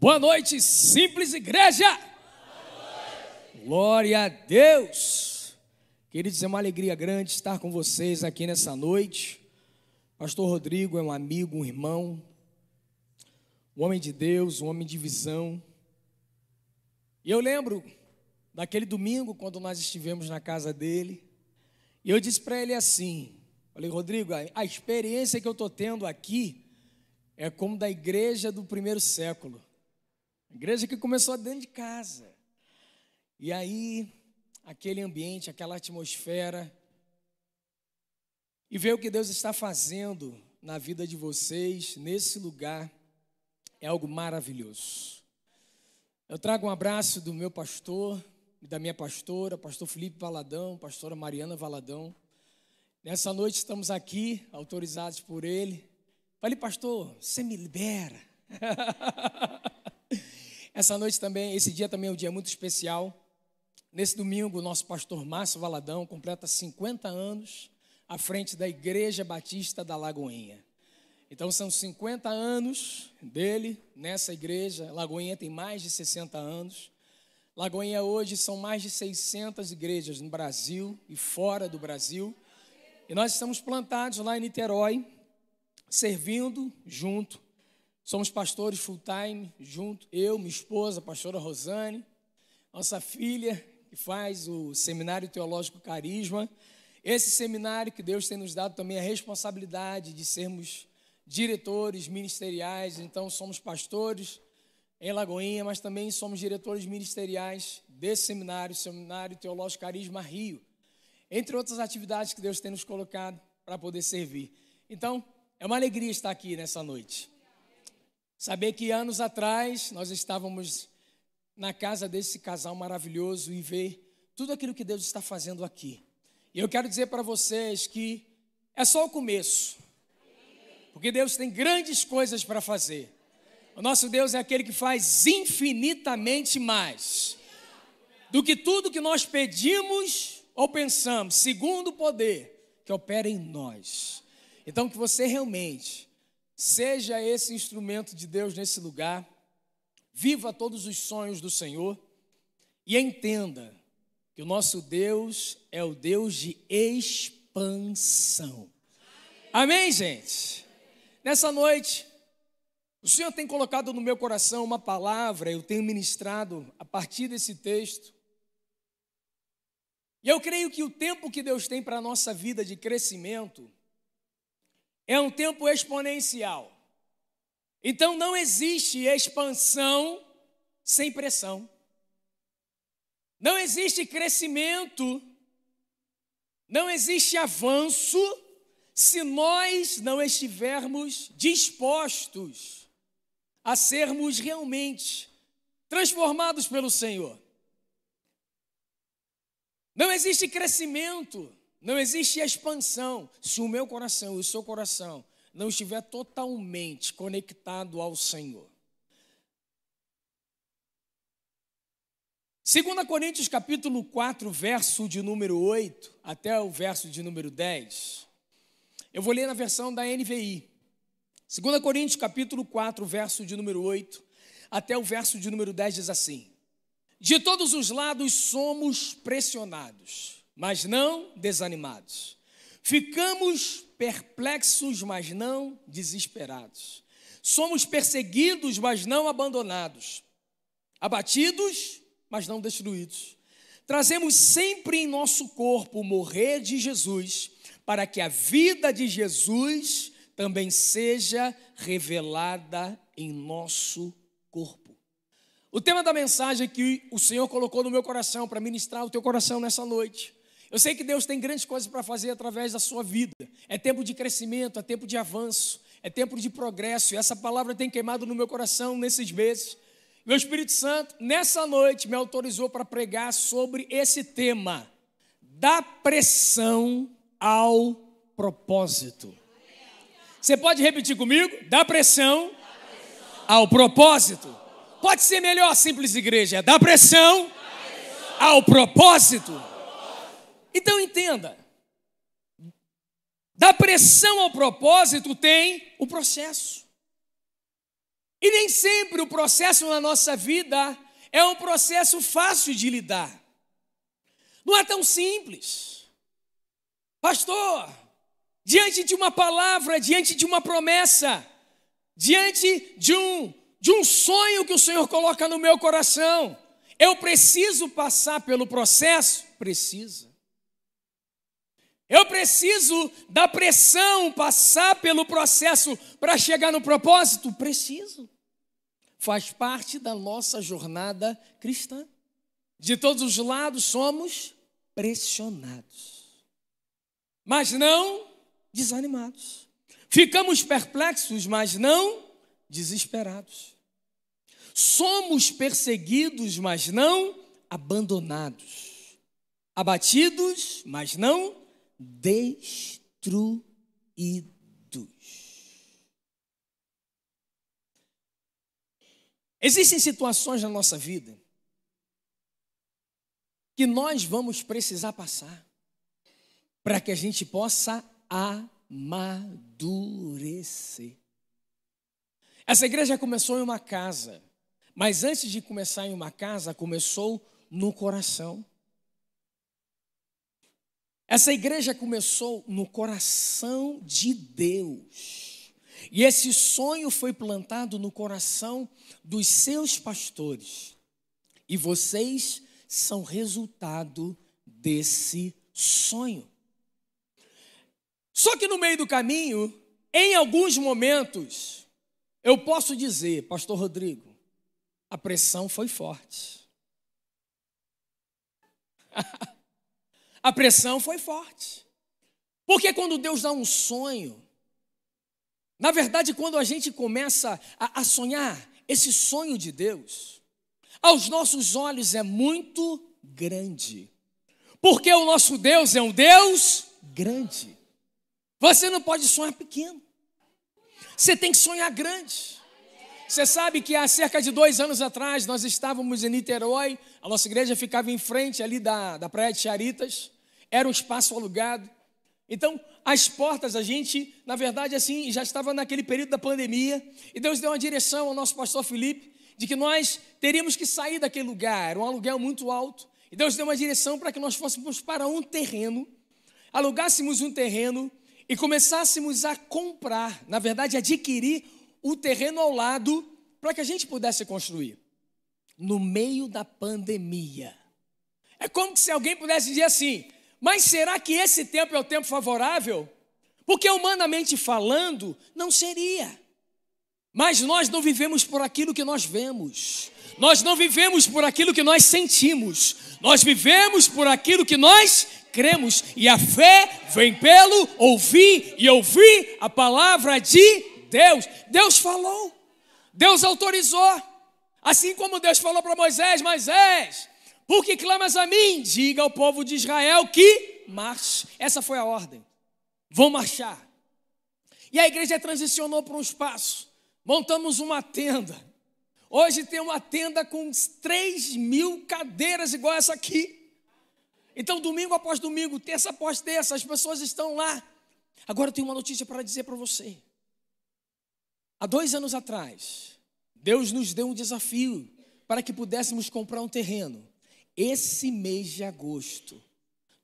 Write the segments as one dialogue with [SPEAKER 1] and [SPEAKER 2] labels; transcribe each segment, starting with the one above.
[SPEAKER 1] Boa noite, simples igreja. Glória a Deus. Queridos, é uma alegria grande estar com vocês aqui nessa noite. Pastor Rodrigo é um amigo, um irmão, um homem de Deus, um homem de visão. E eu lembro daquele domingo quando nós estivemos na casa dele, e eu disse para ele assim: Falei, Rodrigo, a experiência que eu estou tendo aqui é como da igreja do primeiro século. Igreja que começou dentro de casa. E aí, aquele ambiente, aquela atmosfera. E ver o que Deus está fazendo na vida de vocês, nesse lugar, é algo maravilhoso. Eu trago um abraço do meu pastor e da minha pastora, pastor Felipe Valadão, pastora Mariana Valadão. Nessa noite estamos aqui, autorizados por ele. Falei, pastor, você me libera. Essa noite também, esse dia também é um dia muito especial. Nesse domingo, o nosso pastor Márcio Valadão completa 50 anos à frente da Igreja Batista da Lagoinha. Então são 50 anos dele nessa igreja. Lagoinha tem mais de 60 anos. Lagoinha hoje são mais de 600 igrejas no Brasil e fora do Brasil. E nós estamos plantados lá em Niterói, servindo junto Somos pastores full time, junto, eu, minha esposa, a pastora Rosane, nossa filha, que faz o Seminário Teológico Carisma. Esse seminário que Deus tem nos dado também a responsabilidade de sermos diretores ministeriais, então somos pastores em Lagoinha, mas também somos diretores ministeriais desse seminário, Seminário Teológico Carisma Rio, entre outras atividades que Deus tem nos colocado para poder servir. Então, é uma alegria estar aqui nessa noite. Saber que anos atrás nós estávamos na casa desse casal maravilhoso e ver tudo aquilo que Deus está fazendo aqui. E eu quero dizer para vocês que é só o começo, porque Deus tem grandes coisas para fazer. O nosso Deus é aquele que faz infinitamente mais do que tudo que nós pedimos ou pensamos, segundo o poder que opera em nós. Então, que você realmente Seja esse instrumento de Deus nesse lugar. Viva todos os sonhos do Senhor e entenda que o nosso Deus é o Deus de expansão. Amém, gente? Nessa noite, o Senhor tem colocado no meu coração uma palavra, eu tenho ministrado a partir desse texto. E eu creio que o tempo que Deus tem para a nossa vida de crescimento é um tempo exponencial. Então não existe expansão sem pressão. Não existe crescimento, não existe avanço se nós não estivermos dispostos a sermos realmente transformados pelo Senhor. Não existe crescimento não existe expansão se o meu coração e o seu coração não estiver totalmente conectado ao Senhor. 2 Coríntios capítulo 4, verso de número 8 até o verso de número 10. Eu vou ler na versão da NVI. 2 Coríntios capítulo 4, verso de número 8 até o verso de número 10 diz assim: De todos os lados somos pressionados mas não desanimados. Ficamos perplexos, mas não desesperados. Somos perseguidos, mas não abandonados. Abatidos, mas não destruídos. Trazemos sempre em nosso corpo o morrer de Jesus, para que a vida de Jesus também seja revelada em nosso corpo. O tema da mensagem que o Senhor colocou no meu coração para ministrar o teu coração nessa noite eu sei que Deus tem grandes coisas para fazer através da sua vida. É tempo de crescimento, é tempo de avanço, é tempo de progresso. E essa palavra tem queimado no meu coração nesses meses. Meu Espírito Santo, nessa noite, me autorizou para pregar sobre esse tema: da pressão ao propósito. Você pode repetir comigo? Da pressão, ao propósito. Pode ser melhor, simples igreja. Da pressão ao propósito. Então entenda: da pressão ao propósito tem o processo. E nem sempre o processo na nossa vida é um processo fácil de lidar. Não é tão simples. Pastor, diante de uma palavra, diante de uma promessa, diante de um, de um sonho que o Senhor coloca no meu coração, eu preciso passar pelo processo? Precisa. Eu preciso da pressão, passar pelo processo para chegar no propósito? Preciso. Faz parte da nossa jornada cristã. De todos os lados somos pressionados, mas não desanimados. Ficamos perplexos, mas não desesperados. Somos perseguidos, mas não abandonados. Abatidos, mas não destruídos. Existem situações na nossa vida que nós vamos precisar passar para que a gente possa amadurecer. Essa igreja começou em uma casa, mas antes de começar em uma casa, começou no coração. Essa igreja começou no coração de Deus. E esse sonho foi plantado no coração dos seus pastores. E vocês são resultado desse sonho. Só que no meio do caminho, em alguns momentos, eu posso dizer, Pastor Rodrigo, a pressão foi forte. A pressão foi forte. Porque quando Deus dá um sonho, na verdade, quando a gente começa a, a sonhar esse sonho de Deus, aos nossos olhos é muito grande. Porque o nosso Deus é um Deus grande. Você não pode sonhar pequeno. Você tem que sonhar grande. Você sabe que há cerca de dois anos atrás nós estávamos em Niterói, a nossa igreja ficava em frente ali da, da Praia de Charitas era um espaço alugado. Então, as portas, a gente, na verdade, assim, já estava naquele período da pandemia, e Deus deu uma direção ao nosso pastor Felipe, de que nós teríamos que sair daquele lugar, era um aluguel muito alto, e Deus deu uma direção para que nós fôssemos para um terreno, alugássemos um terreno e começássemos a comprar, na verdade, adquirir o terreno ao lado para que a gente pudesse construir. No meio da pandemia. É como se alguém pudesse dizer assim: mas será que esse tempo é o tempo favorável? Porque humanamente falando, não seria. Mas nós não vivemos por aquilo que nós vemos. Nós não vivemos por aquilo que nós sentimos. Nós vivemos por aquilo que nós cremos. E a fé vem pelo ouvir e ouvir a palavra de Deus. Deus falou. Deus autorizou. Assim como Deus falou para Moisés: Moisés, por que clamas a mim? Diga ao povo de Israel que marche. Essa foi a ordem. Vão marchar. E a igreja transicionou para um espaço. Montamos uma tenda. Hoje tem uma tenda com 3 mil cadeiras igual essa aqui. Então, domingo após domingo, terça após terça, as pessoas estão lá. Agora eu tenho uma notícia para dizer para você. Há dois anos atrás, Deus nos deu um desafio para que pudéssemos comprar um terreno esse mês de agosto,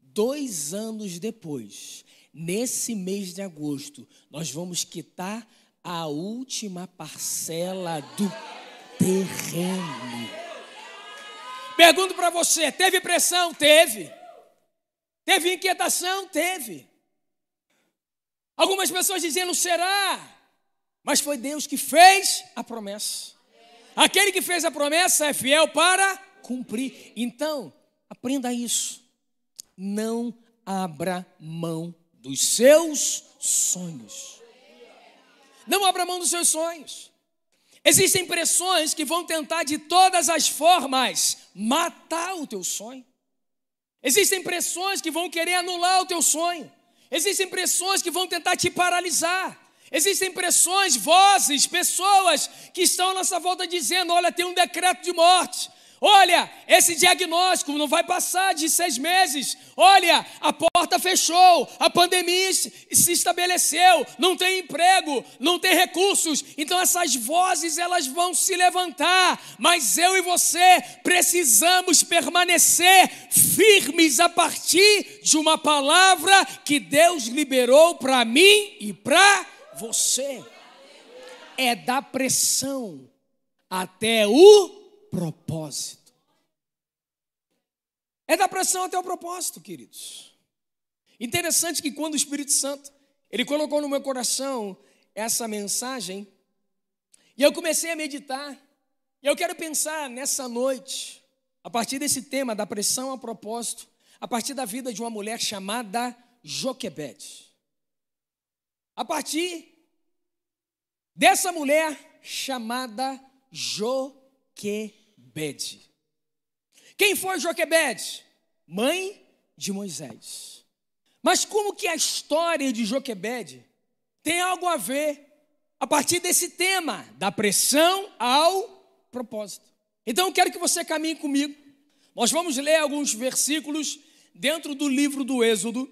[SPEAKER 1] dois anos depois, nesse mês de agosto, nós vamos quitar a última parcela do terreno. Pergunto para você: teve pressão? Teve. Teve inquietação? Teve. Algumas pessoas dizendo será, mas foi Deus que fez a promessa. Aquele que fez a promessa é fiel para cumprir. Então, aprenda isso. Não abra mão dos seus sonhos. Não abra mão dos seus sonhos. Existem pressões que vão tentar de todas as formas matar o teu sonho. Existem pressões que vão querer anular o teu sonho. Existem pressões que vão tentar te paralisar. Existem pressões, vozes, pessoas que estão à nossa volta dizendo: olha, tem um decreto de morte, Olha, esse diagnóstico não vai passar de seis meses. Olha, a porta fechou, a pandemia se estabeleceu, não tem emprego, não tem recursos. Então essas vozes elas vão se levantar, mas eu e você precisamos permanecer firmes a partir de uma palavra que Deus liberou para mim e para você. É da pressão até o propósito. É da pressão até o propósito, queridos. Interessante que quando o Espírito Santo, ele colocou no meu coração essa mensagem, e eu comecei a meditar, e eu quero pensar nessa noite, a partir desse tema da pressão ao propósito, a partir da vida de uma mulher chamada Joquebede. A partir dessa mulher chamada Joquebede. Joquebede. Quem foi Joquebede? Mãe de Moisés. Mas como que a história de Joquebede tem algo a ver a partir desse tema da pressão ao propósito? Então eu quero que você caminhe comigo. Nós vamos ler alguns versículos dentro do livro do Êxodo.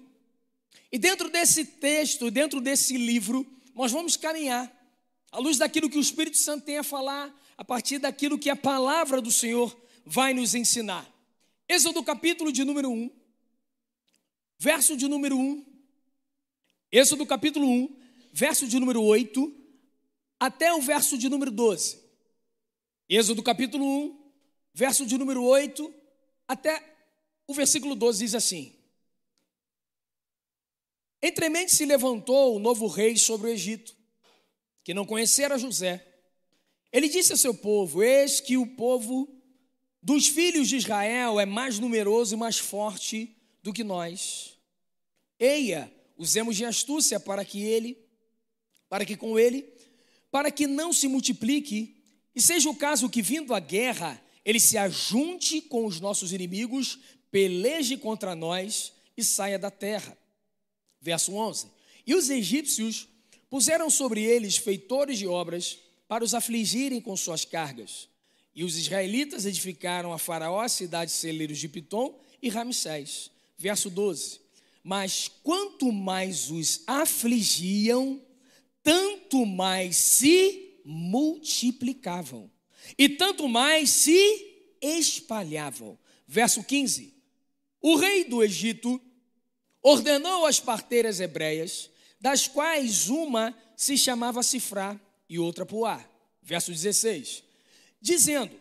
[SPEAKER 1] E dentro desse texto, dentro desse livro, nós vamos caminhar à luz daquilo que o Espírito Santo tem a falar a partir daquilo que a palavra do Senhor vai nos ensinar. Êxodo capítulo de número 1, verso de número 1. Êxodo capítulo 1, verso de número 8 até o verso de número 12. Êxodo capítulo 1, verso de número 8 até o versículo 12 diz assim: Entremente se levantou o novo rei sobre o Egito, que não conhecera José ele disse a seu povo: Eis que o povo dos filhos de Israel é mais numeroso e mais forte do que nós. Eia, usemos de astúcia para que ele, para que com ele, para que não se multiplique, e seja o caso que, vindo a guerra, ele se ajunte com os nossos inimigos, peleje contra nós e saia da terra. Verso 11: E os egípcios puseram sobre eles feitores de obras, para os afligirem com suas cargas. E os israelitas edificaram a Faraó, cidades celeiros de Pitom e Ramsés. Verso 12. Mas quanto mais os afligiam, tanto mais se multiplicavam, e tanto mais se espalhavam. Verso 15. O rei do Egito ordenou as parteiras hebreias, das quais uma se chamava Sifrá e outra Puá. Verso 16. Dizendo: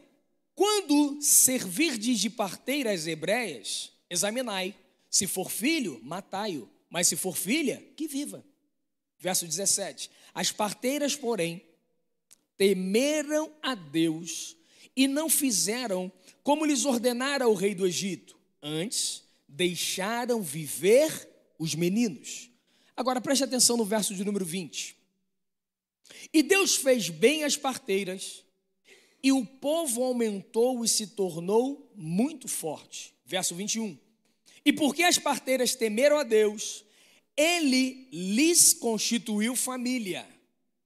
[SPEAKER 1] Quando servirdes de parteiras hebreias, examinai. Se for filho, matai-o. Mas se for filha, que viva. Verso 17. As parteiras, porém, temeram a Deus e não fizeram como lhes ordenara o rei do Egito. Antes, deixaram viver os meninos. Agora preste atenção no verso de número 20. E Deus fez bem as parteiras, e o povo aumentou e se tornou muito forte. Verso 21. E porque as parteiras temeram a Deus, ele lhes constituiu família.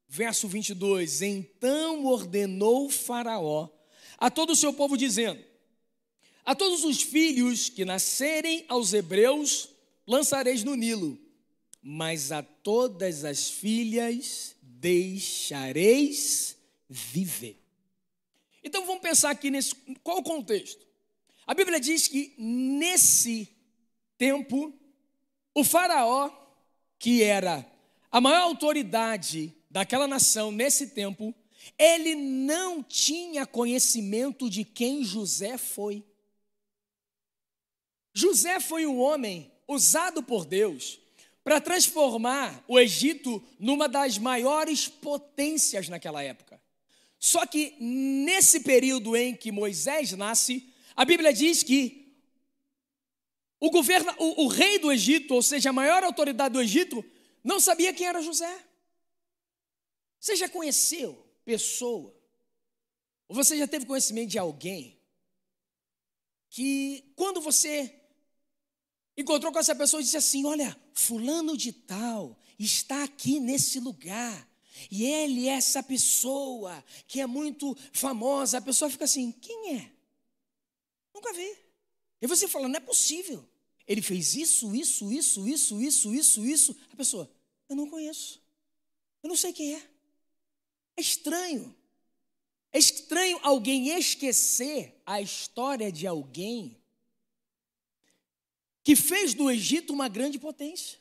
[SPEAKER 1] Verso 22. Então ordenou Faraó a todo o seu povo, dizendo: A todos os filhos que nascerem aos hebreus lançareis no Nilo, mas a todas as filhas deixareis viver. Então vamos pensar aqui nesse qual o contexto. A Bíblia diz que nesse tempo o faraó, que era a maior autoridade daquela nação nesse tempo, ele não tinha conhecimento de quem José foi. José foi um homem usado por Deus para transformar o Egito numa das maiores potências naquela época. Só que nesse período em que Moisés nasce, a Bíblia diz que o governo, o, o rei do Egito, ou seja, a maior autoridade do Egito, não sabia quem era José. Você já conheceu pessoa, ou você já teve conhecimento de alguém que quando você encontrou com essa pessoa e disse assim: Olha, Fulano de Tal está aqui nesse lugar. E ele é essa pessoa que é muito famosa. A pessoa fica assim: Quem é? Nunca vi. E você fala, não é possível. Ele fez isso, isso, isso, isso, isso, isso, isso. A pessoa, eu não conheço. Eu não sei quem é. É estranho. É estranho alguém esquecer a história de alguém que fez do Egito uma grande potência.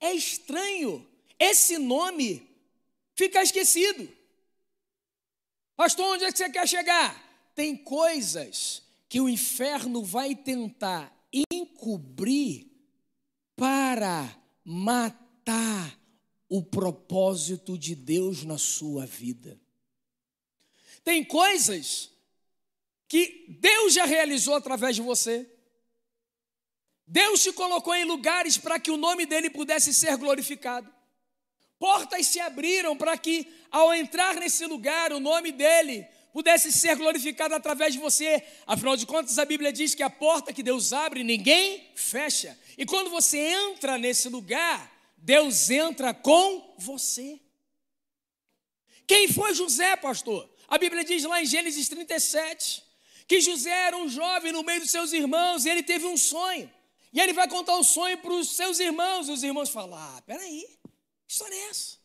[SPEAKER 1] É estranho esse nome ficar esquecido. Pastor, onde é que você quer chegar? Tem coisas que o inferno vai tentar encobrir para matar o propósito de Deus na sua vida. Tem coisas que Deus já realizou através de você. Deus te colocou em lugares para que o nome dele pudesse ser glorificado. Portas se abriram para que, ao entrar nesse lugar, o nome dele pudesse ser glorificado através de você. Afinal de contas, a Bíblia diz que a porta que Deus abre, ninguém fecha. E quando você entra nesse lugar, Deus entra com você. Quem foi José, pastor? A Bíblia diz lá em Gênesis 37 que José era um jovem no meio dos seus irmãos e ele teve um sonho. E ele vai contar o sonho para os seus irmãos. Os irmãos falam: Ah, peraí, que história é essa?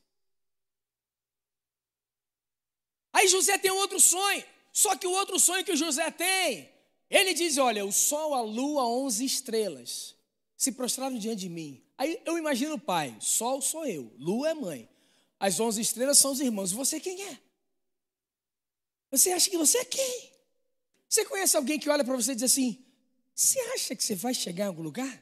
[SPEAKER 1] Aí José tem outro sonho. Só que o outro sonho que o José tem, ele diz: Olha, o sol, a lua, onze estrelas se prostraram diante de mim. Aí eu imagino o pai: Sol sou eu, lua é mãe, as onze estrelas são os irmãos. E você quem é? Você acha que você é quem? Você conhece alguém que olha para você e diz assim: Você acha que você vai chegar em algum lugar?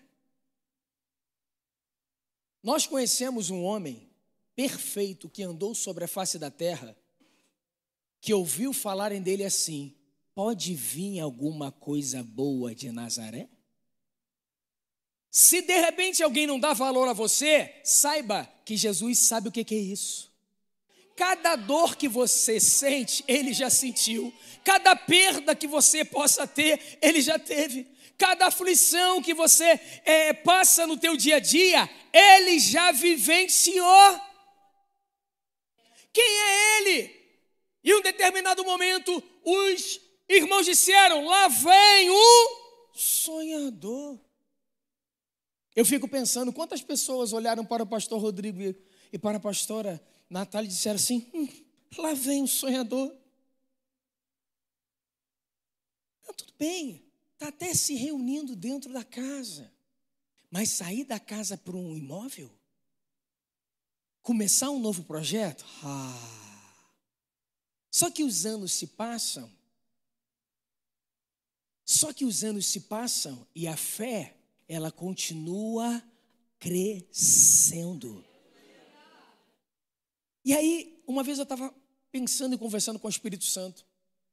[SPEAKER 1] Nós conhecemos um homem perfeito que andou sobre a face da terra, que ouviu falarem dele assim: Pode vir alguma coisa boa de Nazaré? Se de repente alguém não dá valor a você, saiba que Jesus sabe o que é isso. Cada dor que você sente, ele já sentiu. Cada perda que você possa ter, ele já teve. Cada aflição que você é, passa no teu dia a dia, ele já vivenciou. Quem é ele? E em um determinado momento, os irmãos disseram: Lá vem o sonhador. Eu fico pensando quantas pessoas olharam para o pastor Rodrigo e para a pastora Natália disseram assim: hum, lá vem o sonhador. Não, tudo bem, está até se reunindo dentro da casa. Mas sair da casa para um imóvel? Começar um novo projeto? Ah. Só que os anos se passam. Só que os anos se passam e a fé, ela continua crescendo. E aí, uma vez eu estava pensando e conversando com o Espírito Santo,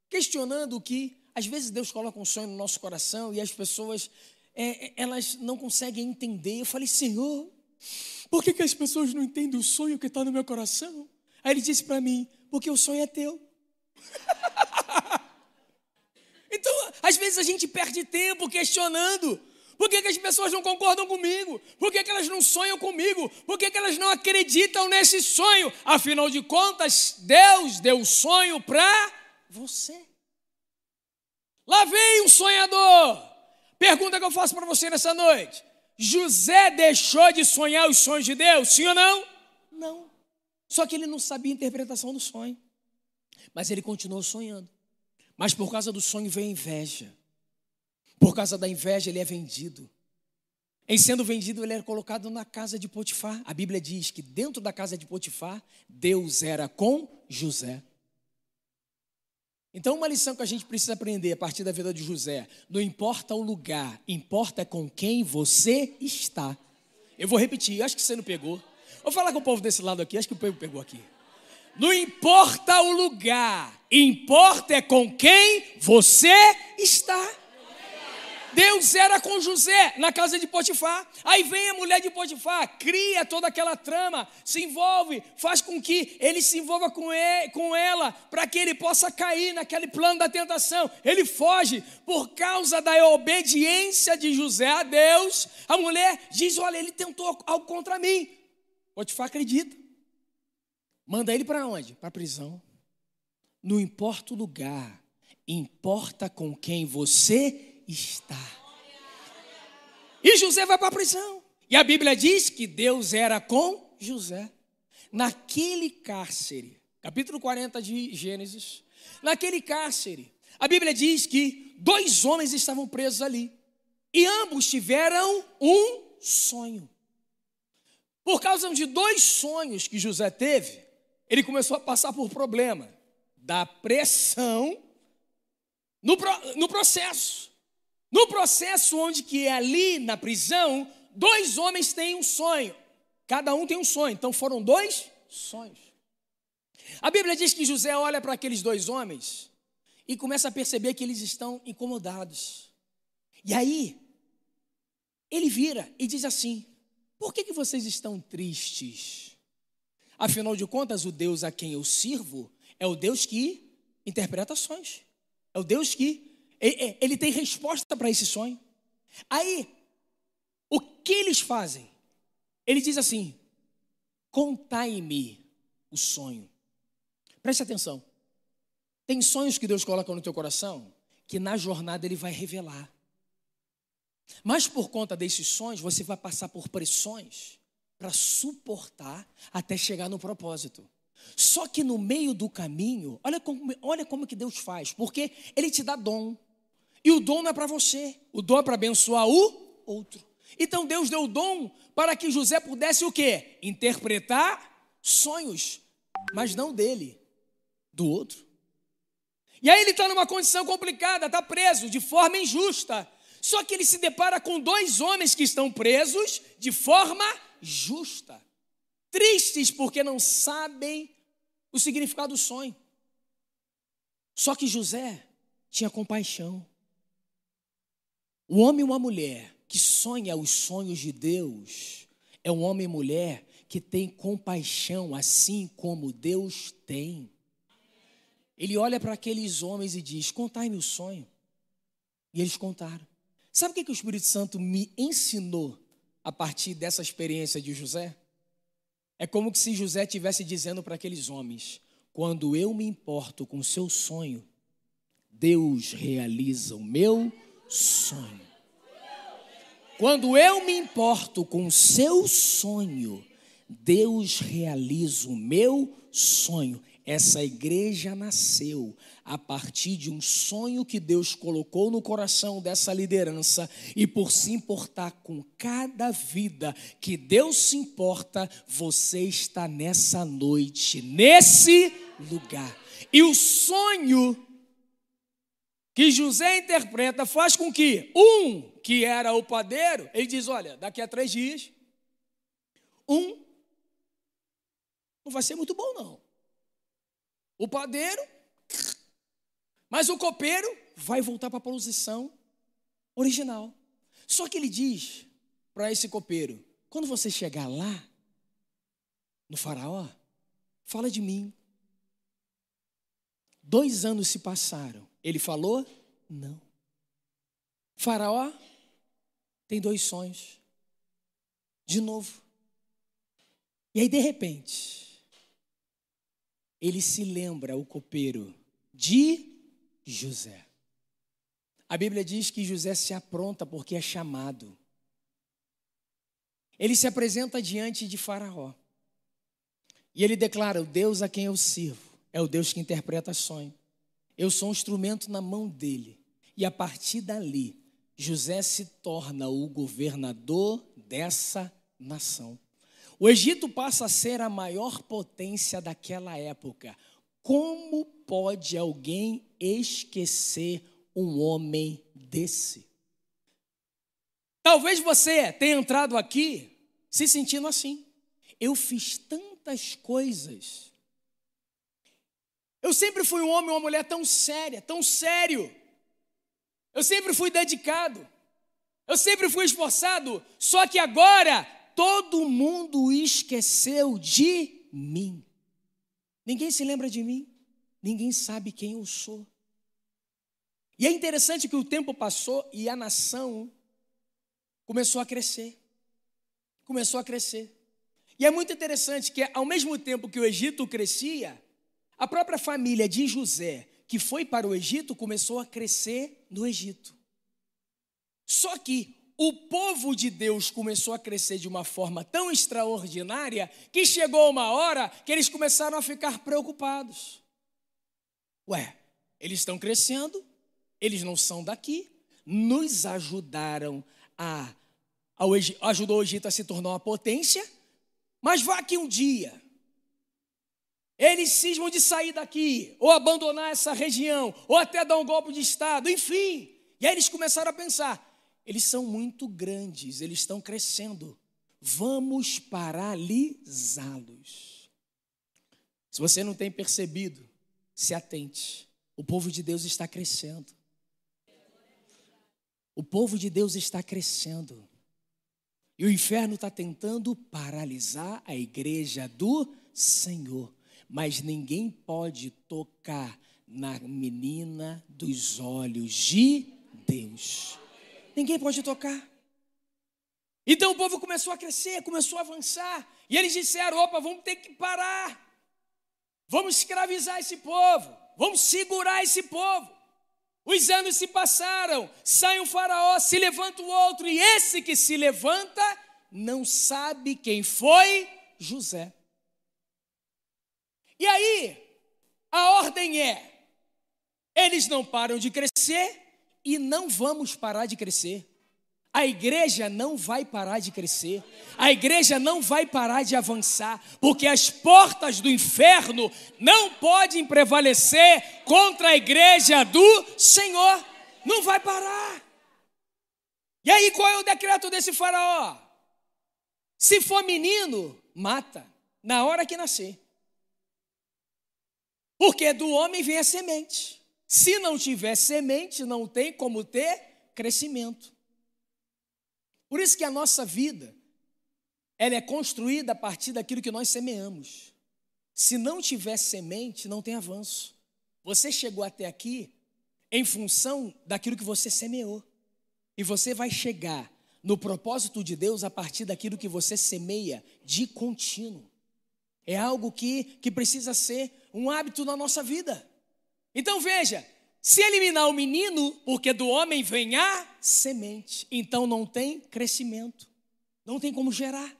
[SPEAKER 1] questionando que às vezes Deus coloca um sonho no nosso coração e as pessoas é, é, elas não conseguem entender. Eu falei, Senhor, por que, que as pessoas não entendem o sonho que está no meu coração? Aí ele disse para mim, porque o sonho é teu. então, às vezes a gente perde tempo questionando por que, que as pessoas não concordam comigo? Por que, que elas não sonham comigo? Por que, que elas não acreditam nesse sonho? Afinal de contas, Deus deu sonho para você. Lá vem um sonhador. Pergunta que eu faço para você nessa noite: José deixou de sonhar os sonhos de Deus? Sim ou não? Não. Só que ele não sabia a interpretação do sonho. Mas ele continuou sonhando. Mas por causa do sonho veio inveja. Por causa da inveja, ele é vendido. Em sendo vendido, ele era colocado na casa de Potifar. A Bíblia diz que dentro da casa de Potifar, Deus era com José. Então, uma lição que a gente precisa aprender a partir da vida de José: não importa o lugar, importa com quem você está. Eu vou repetir, acho que você não pegou. Vou falar com o povo desse lado aqui, acho que o povo pegou aqui. Não importa o lugar, importa é com quem você está. Deus era com José na casa de Potifar. Aí vem a mulher de Potifar, cria toda aquela trama, se envolve, faz com que ele se envolva com, ele, com ela, para que ele possa cair naquele plano da tentação. Ele foge por causa da obediência de José a Deus. A mulher diz: Olha, ele tentou algo contra mim. Potifar acredita. Manda ele para onde? Para a prisão. Não importa o lugar, importa com quem você está. E José vai para a prisão. E a Bíblia diz que Deus era com José. Naquele cárcere, capítulo 40 de Gênesis, naquele cárcere, a Bíblia diz que dois homens estavam presos ali. E ambos tiveram um sonho. Por causa de dois sonhos que José teve, ele começou a passar por problema da pressão no, no processo. No processo onde que é ali na prisão, dois homens têm um sonho. Cada um tem um sonho. Então foram dois sonhos. A Bíblia diz que José olha para aqueles dois homens e começa a perceber que eles estão incomodados. E aí, ele vira e diz assim: Por que, que vocês estão tristes? Afinal de contas, o Deus a quem eu sirvo é o Deus que interpreta sonhos. É o Deus que ele tem resposta para esse sonho. Aí, o que eles fazem? Ele diz assim: Contai-me o sonho. Preste atenção. Tem sonhos que Deus coloca no teu coração que na jornada ele vai revelar. Mas por conta desses sonhos, você vai passar por pressões para suportar até chegar no propósito. Só que no meio do caminho, olha como, olha como que Deus faz, porque Ele te dá dom. E o dom não é para você, o dom é para abençoar o outro. Então Deus deu o dom para que José pudesse o quê? Interpretar sonhos, mas não dele, do outro. E aí ele está numa condição complicada, está preso de forma injusta. Só que ele se depara com dois homens que estão presos de forma justa. Tristes porque não sabem o significado do sonho. Só que José tinha compaixão. O homem e uma mulher que sonha os sonhos de Deus é um homem e mulher que tem compaixão, assim como Deus tem. Ele olha para aqueles homens e diz: Contai-me o sonho. E eles contaram. Sabe o que, que o Espírito Santo me ensinou a partir dessa experiência de José? É como se José estivesse dizendo para aqueles homens: quando eu me importo com o seu sonho, Deus realiza o meu sonho. Quando eu me importo com o seu sonho, Deus realiza o meu sonho. Essa igreja nasceu a partir de um sonho que Deus colocou no coração dessa liderança e por se importar com cada vida que Deus se importa, você está nessa noite, nesse lugar. E o sonho que José interpreta faz com que um que era o padeiro, ele diz: Olha, daqui a três dias, um não vai ser muito bom, não. O padeiro, mas o copeiro vai voltar para a posição original. Só que ele diz para esse copeiro: quando você chegar lá, no Faraó, fala de mim. Dois anos se passaram. Ele falou? Não. Faraó tem dois sonhos. De novo. E aí, de repente, ele se lembra, o copeiro, de José. A Bíblia diz que José se apronta porque é chamado. Ele se apresenta diante de Faraó. E ele declara: O Deus a quem eu sirvo é o Deus que interpreta sonho. Eu sou um instrumento na mão dele. E a partir dali, José se torna o governador dessa nação. O Egito passa a ser a maior potência daquela época. Como pode alguém esquecer um homem desse? Talvez você tenha entrado aqui se sentindo assim. Eu fiz tantas coisas. Eu sempre fui um homem ou uma mulher tão séria, tão sério. Eu sempre fui dedicado. Eu sempre fui esforçado. Só que agora todo mundo esqueceu de mim. Ninguém se lembra de mim, ninguém sabe quem eu sou. E é interessante que o tempo passou e a nação começou a crescer. Começou a crescer. E é muito interessante que, ao mesmo tempo que o Egito crescia, a própria família de José, que foi para o Egito, começou a crescer no Egito. Só que o povo de Deus começou a crescer de uma forma tão extraordinária que chegou uma hora que eles começaram a ficar preocupados. Ué, eles estão crescendo, eles não são daqui, nos ajudaram a, ao, ajudou o Egito a se tornar uma potência, mas vá que um dia eles cismam de sair daqui, ou abandonar essa região, ou até dar um golpe de Estado, enfim. E aí eles começaram a pensar: eles são muito grandes, eles estão crescendo, vamos paralisá-los. Se você não tem percebido, se atente, o povo de Deus está crescendo. O povo de Deus está crescendo. E o inferno está tentando paralisar a igreja do Senhor. Mas ninguém pode tocar na menina dos olhos de Deus. Ninguém pode tocar. Então o povo começou a crescer, começou a avançar. E eles disseram: opa, vamos ter que parar. Vamos escravizar esse povo. Vamos segurar esse povo. Os anos se passaram, sai um faraó, se levanta o outro, e esse que se levanta não sabe quem foi José. E aí, a ordem é: eles não param de crescer e não vamos parar de crescer. A igreja não vai parar de crescer, a igreja não vai parar de avançar, porque as portas do inferno não podem prevalecer contra a igreja do Senhor, não vai parar. E aí, qual é o decreto desse faraó? Se for menino, mata, na hora que nascer. Porque do homem vem a semente. Se não tiver semente, não tem como ter crescimento. Por isso que a nossa vida, ela é construída a partir daquilo que nós semeamos. Se não tiver semente, não tem avanço. Você chegou até aqui em função daquilo que você semeou. E você vai chegar no propósito de Deus a partir daquilo que você semeia de contínuo. É algo que, que precisa ser um hábito na nossa vida. Então veja, se eliminar o menino, porque do homem vem a semente, então não tem crescimento, não tem como gerar.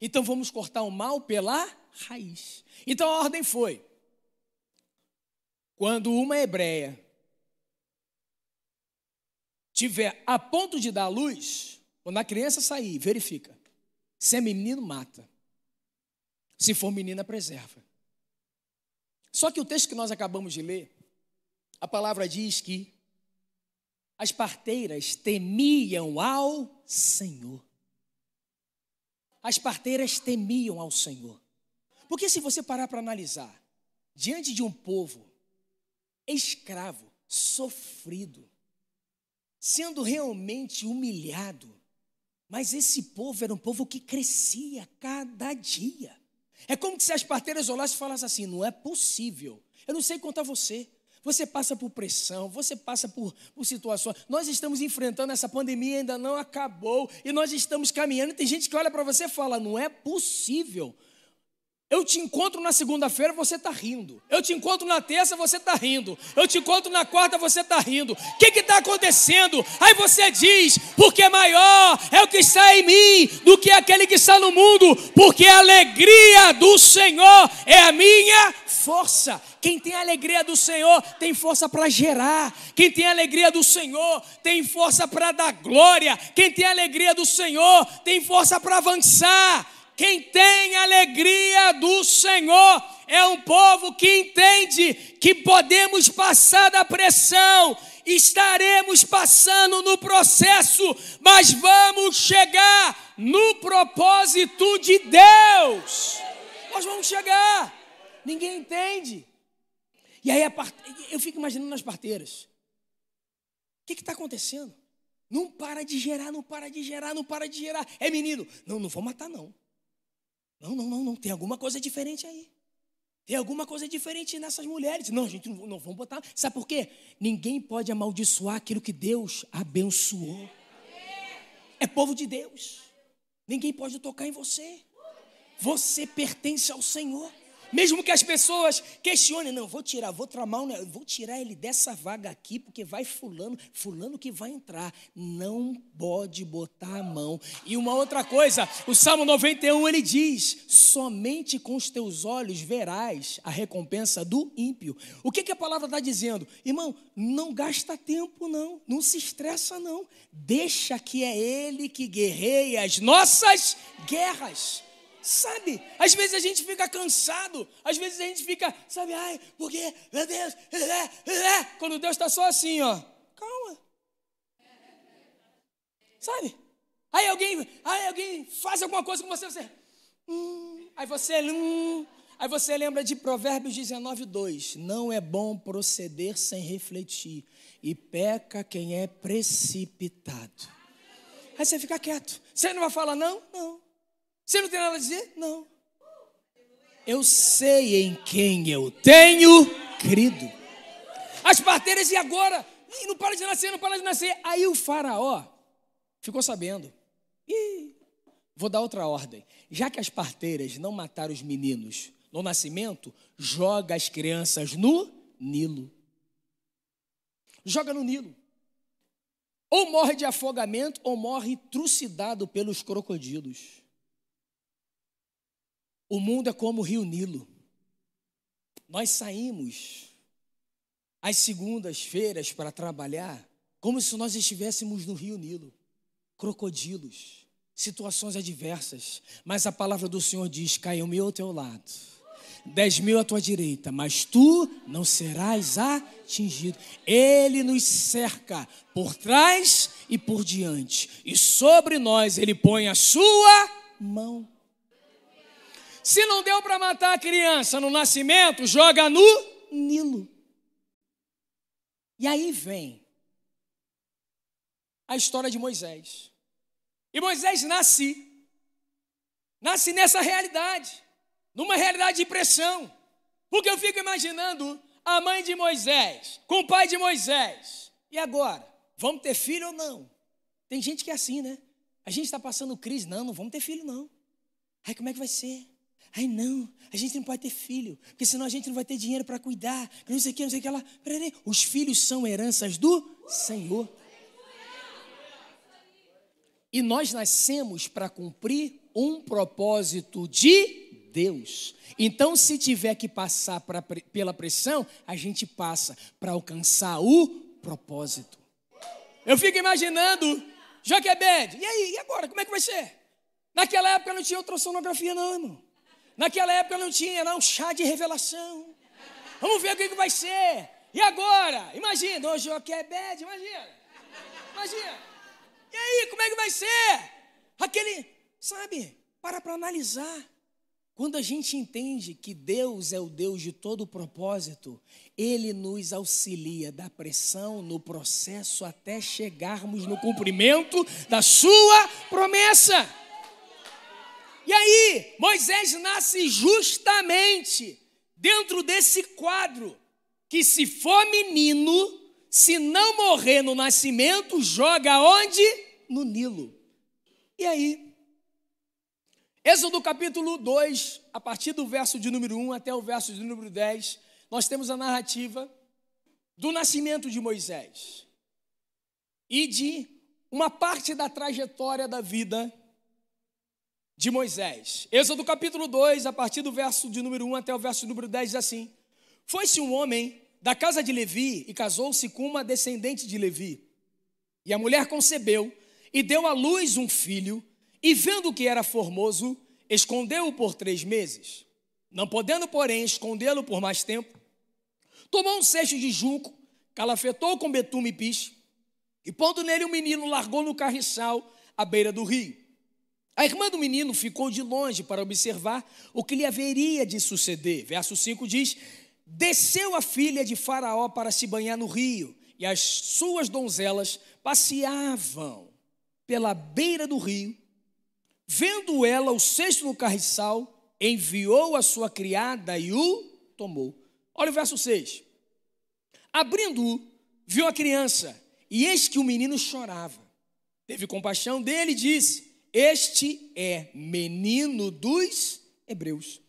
[SPEAKER 1] Então vamos cortar o mal pela raiz. Então a ordem foi: quando uma hebreia tiver a ponto de dar luz, quando a criança sair, verifica. Se é menino, mata. Se for menina, preserva. Só que o texto que nós acabamos de ler, a palavra diz que as parteiras temiam ao Senhor. As parteiras temiam ao Senhor. Porque se você parar para analisar, diante de um povo escravo, sofrido, sendo realmente humilhado, mas esse povo era um povo que crescia cada dia. É como se as parteiras olhassem e falassem assim: não é possível. Eu não sei contar você. Você passa por pressão, você passa por, por situações. Nós estamos enfrentando essa pandemia, ainda não acabou, e nós estamos caminhando. Tem gente que olha para você e fala: não é possível. Eu te encontro na segunda-feira, você está rindo. Eu te encontro na terça, você está rindo. Eu te encontro na quarta, você está rindo. O que está acontecendo? Aí você diz: porque maior é o que está em mim do que aquele que está no mundo, porque a alegria do Senhor é a minha força. Quem tem a alegria do Senhor tem força para gerar. Quem tem a alegria do Senhor tem força para dar glória. Quem tem a alegria do Senhor tem força para avançar. Quem tem alegria do Senhor é um povo que entende que podemos passar da pressão, estaremos passando no processo, mas vamos chegar no propósito de Deus. Nós vamos chegar. Ninguém entende. E aí eu fico imaginando nas parteiras. O que está acontecendo? Não para de gerar, não para de gerar, não para de gerar. É menino. Não, não vou matar, não. Não, não, não, não. Tem alguma coisa diferente aí. Tem alguma coisa diferente nessas mulheres. Não, gente, não, não vamos botar. Sabe por quê? Ninguém pode amaldiçoar aquilo que Deus abençoou. É povo de Deus. Ninguém pode tocar em você. Você pertence ao Senhor. Mesmo que as pessoas questionem, não, vou tirar, vou tramar, vou tirar ele dessa vaga aqui, porque vai fulano, fulano que vai entrar. Não pode botar a mão. E uma outra coisa, o Salmo 91 ele diz: somente com os teus olhos verás a recompensa do ímpio. O que, que a palavra está dizendo? Irmão, não gasta tempo, não, não se estressa, não. Deixa que é ele que guerreia as nossas guerras. Sabe? Às vezes a gente fica cansado, às vezes a gente fica, sabe, ai, porque, meu Deus, é, é, quando Deus está só assim, ó, calma. Sabe? Aí alguém, aí alguém faz alguma coisa com você, você, hum, aí você, hum, aí você lembra de Provérbios 19, 2: Não é bom proceder sem refletir, e peca quem é precipitado. Aí você fica quieto. Você não vai falar, não? Não. Você não tem nada a dizer? Não. Eu sei em quem eu tenho crido. As parteiras, e agora? Não para de nascer, não para de nascer. Aí o faraó ficou sabendo. Ih, vou dar outra ordem. Já que as parteiras não mataram os meninos no nascimento, joga as crianças no Nilo. Joga no Nilo. Ou morre de afogamento, ou morre trucidado pelos crocodilos. O mundo é como o rio Nilo. Nós saímos às segundas-feiras para trabalhar como se nós estivéssemos no rio Nilo. Crocodilos, situações adversas, mas a palavra do Senhor diz: caiu mil ao teu lado, dez mil à tua direita, mas tu não serás atingido. Ele nos cerca por trás e por diante, e sobre nós ele põe a sua mão. Se não deu para matar a criança no nascimento, joga no Nilo. E aí vem a história de Moisés. E Moisés nasce, nasce nessa realidade, numa realidade de pressão. Porque eu fico imaginando a mãe de Moisés, com o pai de Moisés. E agora? Vamos ter filho ou não? Tem gente que é assim, né? A gente está passando crise. Não, não vamos ter filho, não. Aí como é que vai ser? Ai, não, a gente não pode ter filho, porque senão a gente não vai ter dinheiro para cuidar, não sei o que, não sei o que lá. Os filhos são heranças do Senhor. E nós nascemos para cumprir um propósito de Deus. Então, se tiver que passar pra, pela pressão, a gente passa para alcançar o propósito. Eu fico imaginando, Joquebed, e aí, e agora, como é que vai ser? Naquela época não tinha ultrassonografia, não, irmão. Naquela época não tinha lá um chá de revelação. Vamos ver o que, que vai ser. E agora? Imagina, hoje o que é bad, imagina. Imagina. E aí, como é que vai ser? Aquele, sabe, para para analisar. Quando a gente entende que Deus é o Deus de todo propósito, Ele nos auxilia da pressão no processo até chegarmos no cumprimento da Sua promessa. E aí, Moisés nasce justamente dentro desse quadro que se for menino, se não morrer no nascimento, joga onde? No Nilo. E aí? Êxodo capítulo 2, a partir do verso de número 1 até o verso de número 10, nós temos a narrativa do nascimento de Moisés e de uma parte da trajetória da vida de Moisés. Êxodo capítulo 2, a partir do verso de número 1 até o verso número 10, diz assim: Foi-se um homem da casa de Levi e casou-se com uma descendente de Levi. E a mulher concebeu e deu à luz um filho, e vendo que era formoso, escondeu-o por três meses. Não podendo, porém, escondê-lo por mais tempo, tomou um cesto de junco, calafetou com betume e piche, e pondo nele o um menino, largou no carriçal à beira do rio. A irmã do menino ficou de longe para observar o que lhe haveria de suceder. Verso 5 diz: Desceu a filha de Faraó para se banhar no rio, e as suas donzelas passeavam pela beira do rio. Vendo ela o cesto no carriçal, enviou a sua criada e o tomou. Olha o verso 6. Abrindo-o, viu a criança, e eis que o menino chorava. Teve compaixão dele e disse: este é menino dos hebreus.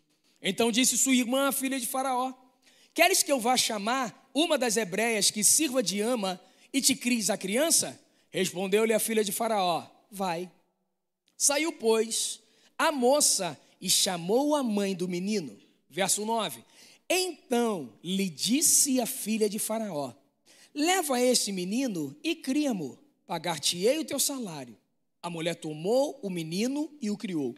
[SPEAKER 1] Então disse sua irmã, a filha de Faraó: Queres que eu vá chamar uma das hebreias que sirva de ama e te cries a criança? Respondeu-lhe a filha de Faraó: Vai. Saiu, pois, a moça e chamou a mãe do menino. Verso 9. Então lhe disse a filha de Faraó: Leva este menino e cria-mo, pagar-te-ei o teu salário. A mulher tomou o menino e o criou.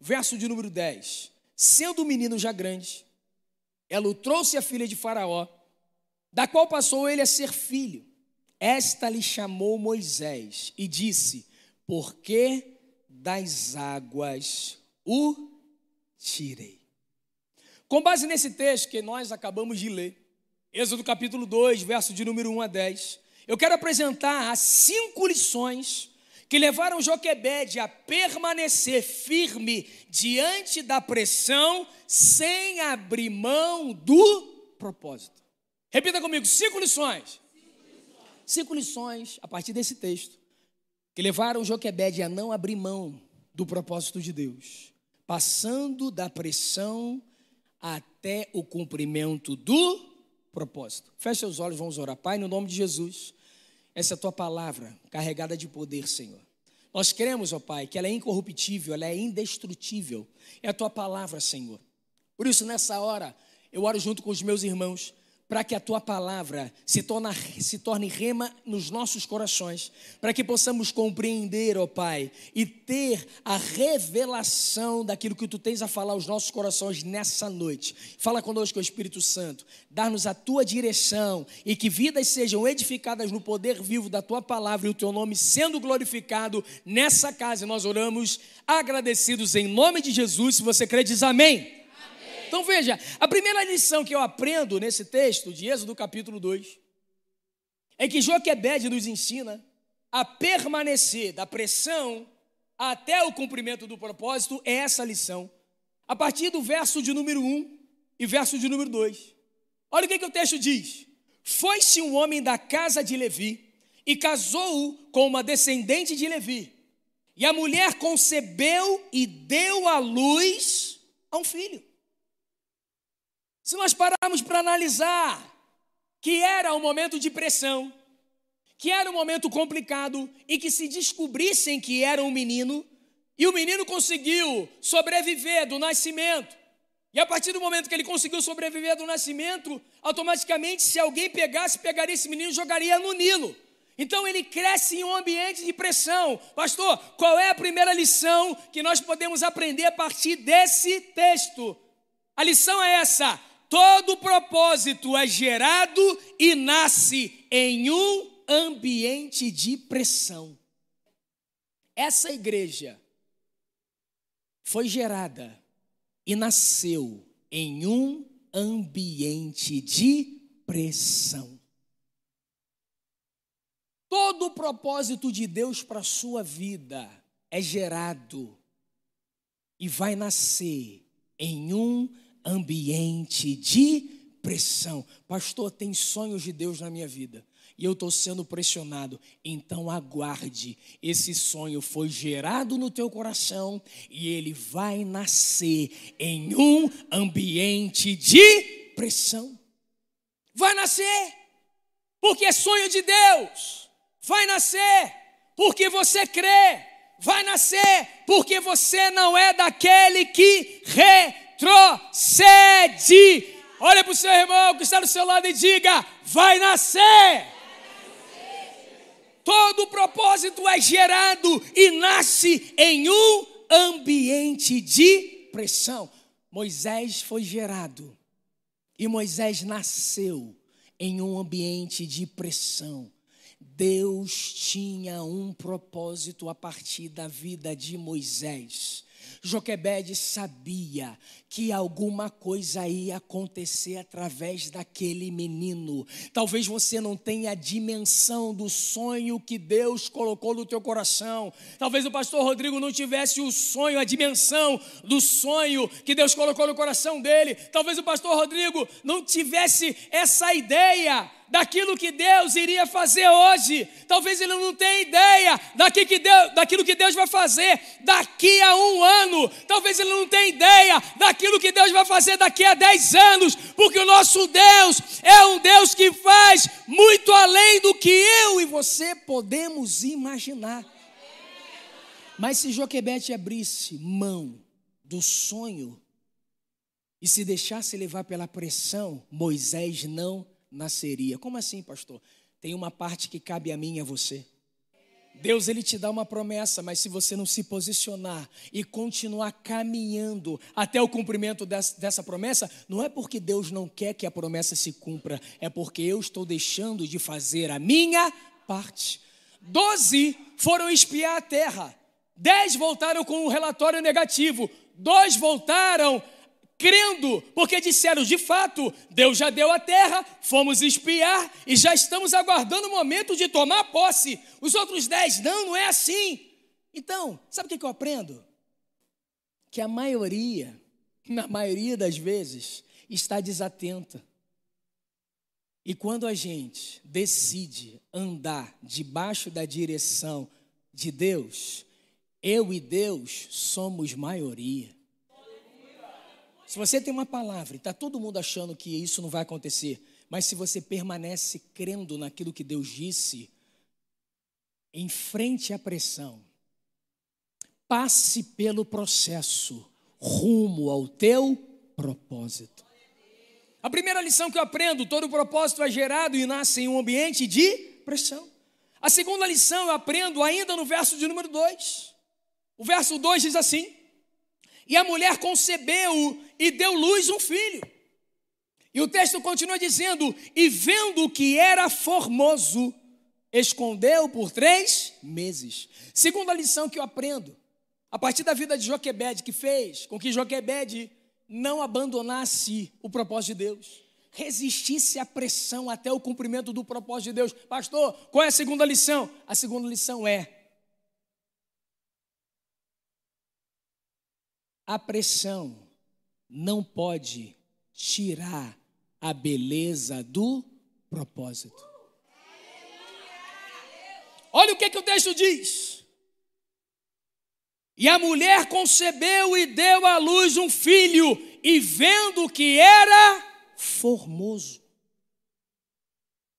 [SPEAKER 1] Verso de número 10. Sendo o menino já grande, ela o trouxe à filha de Faraó, da qual passou ele a ser filho. Esta lhe chamou Moisés e disse: Por que das águas o tirei? Com base nesse texto que nós acabamos de ler, Êxodo capítulo 2, verso de número 1 a 10, eu quero apresentar as cinco lições que levaram Joquebede a permanecer firme diante da pressão, sem abrir mão do propósito. Repita comigo: cinco lições. Cinco lições a partir desse texto que levaram Joquebede a não abrir mão do propósito de Deus, passando da pressão até o cumprimento do propósito. Feche seus olhos, vamos orar. Pai, no nome de Jesus, essa tua palavra carregada de poder, Senhor. Nós cremos, ó Pai, que ela é incorruptível, ela é indestrutível. É a tua palavra, Senhor. Por isso, nessa hora, eu oro junto com os meus irmãos para que a tua palavra se, torna, se torne rema nos nossos corações, para que possamos compreender, ó Pai, e ter a revelação daquilo que tu tens a falar aos nossos corações nessa noite. Fala conosco, Espírito Santo, dar-nos a tua direção e que vidas sejam edificadas no poder vivo da tua palavra e o teu nome sendo glorificado nessa casa. Nós oramos agradecidos em nome de Jesus. Se você crê, diz amém. Então veja, a primeira lição que eu aprendo nesse texto de Êxodo capítulo 2 é que Joquebed nos ensina a permanecer da pressão até o cumprimento do propósito, é essa lição. A partir do verso de número 1 e verso de número 2. Olha o que, que o texto diz. Foi-se um homem da casa de Levi e casou-o com uma descendente de Levi. E a mulher concebeu e deu à luz a um filho. Se nós pararmos para analisar que era um momento de pressão, que era um momento complicado e que se descobrissem que era um menino, e o menino conseguiu sobreviver do nascimento, e a partir do momento que ele conseguiu sobreviver do nascimento, automaticamente, se alguém pegasse, pegaria esse menino e jogaria no Nilo. Então ele cresce em um ambiente de pressão. Pastor, qual é a primeira lição que nós podemos aprender a partir desse texto? A lição é essa: Todo propósito é gerado e nasce em um ambiente de pressão. Essa igreja foi gerada e nasceu em um ambiente de pressão. Todo o propósito de Deus para a sua vida é gerado e vai nascer em um ambiente de pressão. Pastor, tem sonhos de Deus na minha vida e eu estou sendo pressionado. Então aguarde, esse sonho foi gerado no teu coração e ele vai nascer em um ambiente de pressão. Vai nascer, porque é sonho de Deus. Vai nascer, porque você crê. Vai nascer, porque você não é daquele que re retrocede. Olha para o seu irmão que está do seu lado e diga: vai nascer. Todo propósito é gerado e nasce em um ambiente de pressão. Moisés foi gerado e Moisés nasceu em um ambiente de pressão. Deus tinha um propósito a partir da vida de Moisés. Joquebede sabia que alguma coisa ia acontecer através daquele menino. Talvez você não tenha a dimensão do sonho que Deus colocou no teu coração. Talvez o pastor Rodrigo não tivesse o sonho, a dimensão do sonho que Deus colocou no coração dele. Talvez o pastor Rodrigo não tivesse essa ideia daquilo que Deus iria fazer hoje. Talvez ele não tenha ideia daquilo que Deus, daquilo que Deus vai fazer daqui a um ano. Talvez ele não tenha ideia daquilo que Deus vai fazer daqui a dez anos, porque o nosso Deus é um Deus que faz muito além do que eu e você podemos imaginar. Mas se Joquebede abrisse mão do sonho e se deixasse levar pela pressão, Moisés não nasceria. Como assim, pastor? Tem uma parte que cabe a mim e a você. Deus ele te dá uma promessa, mas se você não se posicionar e continuar caminhando até o cumprimento dessa, dessa, promessa, não é porque Deus não quer que a promessa se cumpra, é porque eu estou deixando de fazer a minha parte. Doze foram espiar a terra. Dez voltaram com um relatório negativo, dois voltaram crendo, porque disseram: de fato, Deus já deu a terra, fomos espiar e já estamos aguardando o momento de tomar posse. Os outros dez, não, não é assim. Então, sabe o que eu aprendo? Que a maioria, na maioria das vezes, está desatenta. E quando a gente decide andar debaixo da direção de Deus, eu e Deus somos maioria. Se você tem uma palavra e está todo mundo achando que isso não vai acontecer, mas se você permanece crendo naquilo que Deus disse, em frente à pressão, passe pelo processo rumo ao teu propósito. A primeira lição que eu aprendo: todo propósito é gerado e nasce em um ambiente de pressão. A segunda lição eu aprendo ainda no verso de número 2. O verso 2 diz assim: E a mulher concebeu e deu luz um filho. E o texto continua dizendo: E vendo que era formoso, escondeu por três meses. Segunda lição que eu aprendo, a partir da vida de Joquebede, que fez com que Joquebede não abandonasse o propósito de Deus, resistisse à pressão até o cumprimento do propósito de Deus. Pastor, qual é a segunda lição? A segunda lição é A pressão não pode tirar a beleza do propósito. Olha o que, que o texto diz. E a mulher concebeu e deu à luz um filho, e vendo que era formoso,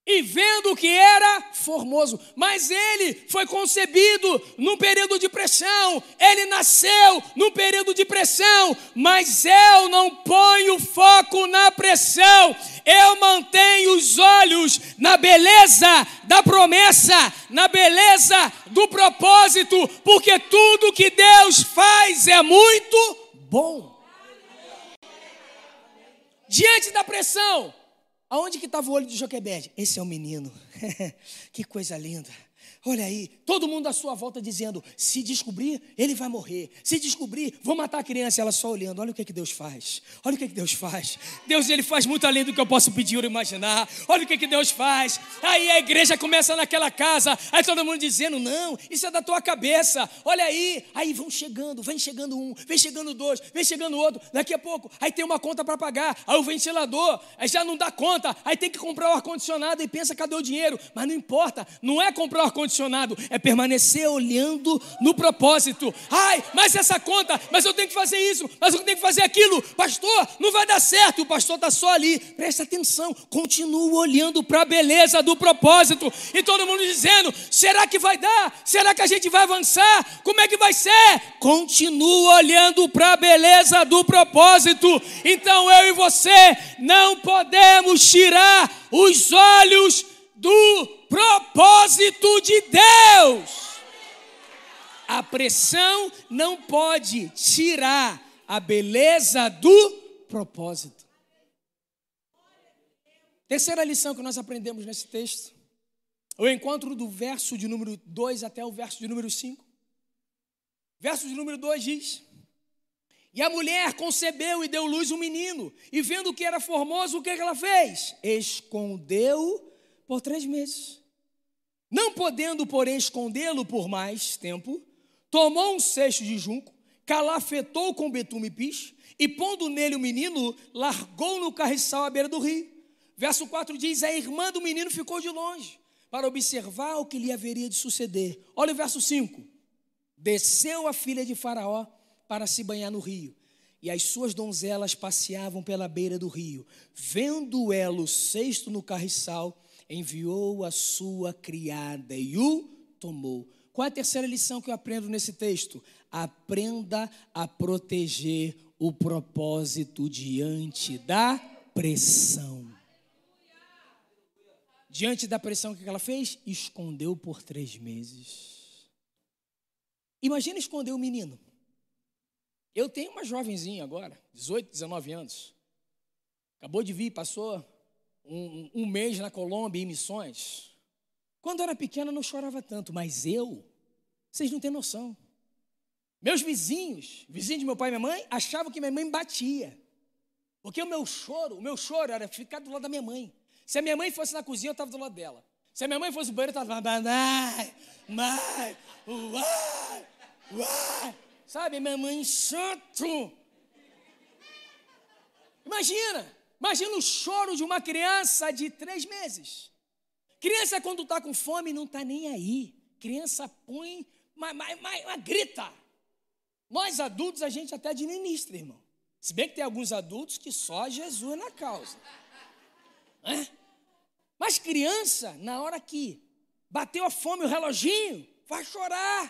[SPEAKER 1] e vendo que era formoso, mas ele foi concebido num período de pressão, ele nasceu num período de pressão, mas eu não ponho foco na pressão, eu mantenho os olhos na beleza da promessa, na beleza do propósito, porque tudo que Deus faz é muito bom. Diante da pressão, Aonde que estava o olho de Joquebede? Esse é o menino. que coisa linda. Olha aí, todo mundo à sua volta dizendo: se descobrir, ele vai morrer. Se descobrir, vou matar a criança. Ela só olhando. Olha o que, que Deus faz. Olha o que, que Deus faz. Deus ele faz muito além do que eu posso pedir ou imaginar. Olha o que, que Deus faz. Aí a igreja começa naquela casa. Aí todo mundo dizendo: não, isso é da tua cabeça. Olha aí. Aí vão chegando, vem chegando um, vem chegando dois, vem chegando outro. Daqui a pouco, aí tem uma conta para pagar. Aí o ventilador, aí já não dá conta. Aí tem que comprar o ar-condicionado e pensa: cadê o dinheiro? Mas não importa, não é comprar o ar-condicionado ar-condicionado, é permanecer olhando no propósito. Ai, mas essa conta, mas eu tenho que fazer isso, mas eu tenho que fazer aquilo. Pastor, não vai dar certo. O pastor está só ali. Presta atenção, continua olhando para a beleza do propósito. E todo mundo dizendo: será que vai dar? Será que a gente vai avançar? Como é que vai ser? Continua olhando para a beleza do propósito. Então eu e você não podemos tirar os olhos do propósito de Deus. A pressão não pode tirar a beleza do propósito. Terceira lição que nós aprendemos nesse texto, o encontro do verso de número 2 até o verso de número 5. Verso de número 2 diz: E a mulher concebeu e deu luz um menino, e vendo que era formoso, o que ela fez? Escondeu por três meses. Não podendo, porém, escondê-lo por mais tempo, tomou um cesto de junco, calafetou com betume piche, e pondo nele o menino, largou no carriçal à beira do rio. Verso 4 diz: A irmã do menino ficou de longe para observar o que lhe haveria de suceder. Olha o verso 5. Desceu a filha de Faraó para se banhar no rio, e as suas donzelas passeavam pela beira do rio. Vendo ela o cesto no carriçal, enviou a sua criada e o tomou. Qual é a terceira lição que eu aprendo nesse texto? Aprenda a proteger o propósito diante da pressão. Diante da pressão, o que ela fez? Escondeu por três meses. Imagina esconder o menino. Eu tenho uma jovenzinha agora, 18, 19 anos. Acabou de vir, passou um, um mês na Colômbia em missões. Quando eu era pequena não chorava tanto, mas eu, vocês não têm noção. Meus vizinhos, vizinhos de meu pai e minha mãe, achavam que minha mãe batia. Porque o meu choro, o meu choro era ficar do lado da minha mãe. Se a minha mãe fosse na cozinha, eu estava do lado dela. Se a minha mãe fosse no banheiro, eu estava mãe, uai, uai. Sabe, minha mãe chato. Imagina, imagina o choro de uma criança de três meses. Criança, quando está com fome, não está nem aí. Criança põe, mas, mas, mas, mas, grita. Nós adultos, a gente até administra, irmão. Se bem que tem alguns adultos que só Jesus na causa. É? Mas criança, na hora que bateu a fome, o reloginho, vai chorar.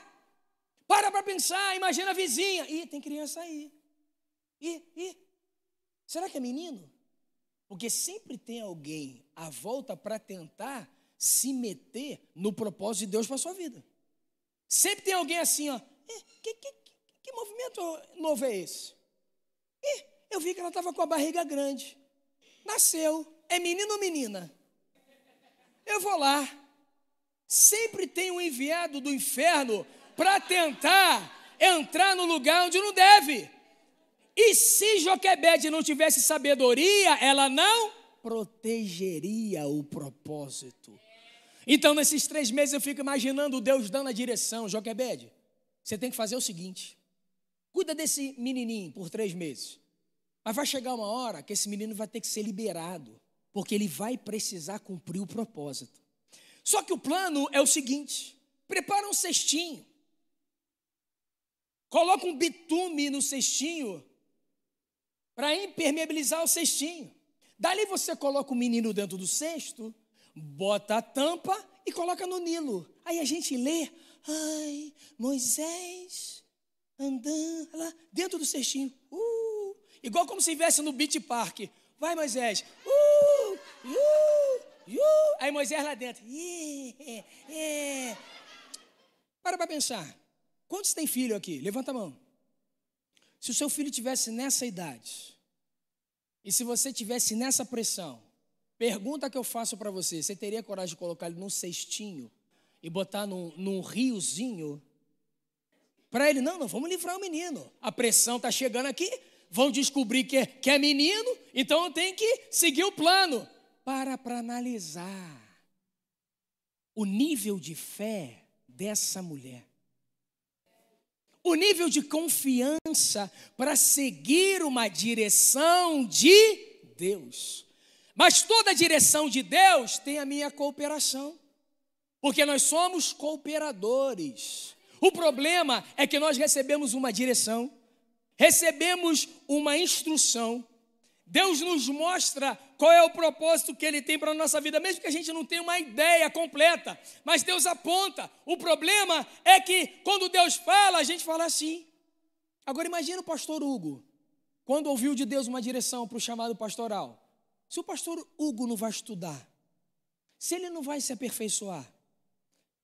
[SPEAKER 1] Para para pensar, imagina a vizinha. Ih, tem criança aí. Ih, ih. Será que é menino? Porque sempre tem alguém à volta para tentar se meter no propósito de Deus para a sua vida. Sempre tem alguém assim, ó. Que, que, que movimento novo é esse? Eu vi que ela estava com a barriga grande. Nasceu. É menino ou menina? Eu vou lá. Sempre tem um enviado do inferno para tentar entrar no lugar onde não deve. E se Joquebede não tivesse sabedoria, ela não protegeria o propósito. Então, nesses três meses, eu fico imaginando Deus dando a direção. Joquebede, você tem que fazer o seguinte: cuida desse menininho por três meses. Mas vai chegar uma hora que esse menino vai ter que ser liberado, porque ele vai precisar cumprir o propósito. Só que o plano é o seguinte: prepara um cestinho, coloca um bitume no cestinho para impermeabilizar o cestinho. Dali você coloca o menino dentro do cesto bota a tampa e coloca no Nilo. Aí a gente lê, ai, Moisés andando lá dentro do cestinho. Uh, igual como se estivesse no Beach Park. Vai, Moisés. Uh, uh, uh. Aí Moisés lá dentro. Yeah, yeah. Para para pensar. Quantos tem filho aqui? Levanta a mão. Se o seu filho tivesse nessa idade, e se você tivesse nessa pressão, Pergunta que eu faço para você: você teria coragem de colocar ele num cestinho e botar num, num riozinho? Para ele, não, não, vamos livrar o menino. A pressão está chegando aqui, vão descobrir que é, que é menino, então eu tenho que seguir o plano. Para para analisar o nível de fé dessa mulher. O nível de confiança para seguir uma direção de Deus. Mas toda direção de Deus tem a minha cooperação, porque nós somos cooperadores. O problema é que nós recebemos uma direção, recebemos uma instrução. Deus nos mostra qual é o propósito que Ele tem para a nossa vida, mesmo que a gente não tenha uma ideia completa, mas Deus aponta. O problema é que quando Deus fala, a gente fala assim. Agora imagina o pastor Hugo, quando ouviu de Deus uma direção para o chamado pastoral. Se o pastor Hugo não vai estudar, se ele não vai se aperfeiçoar,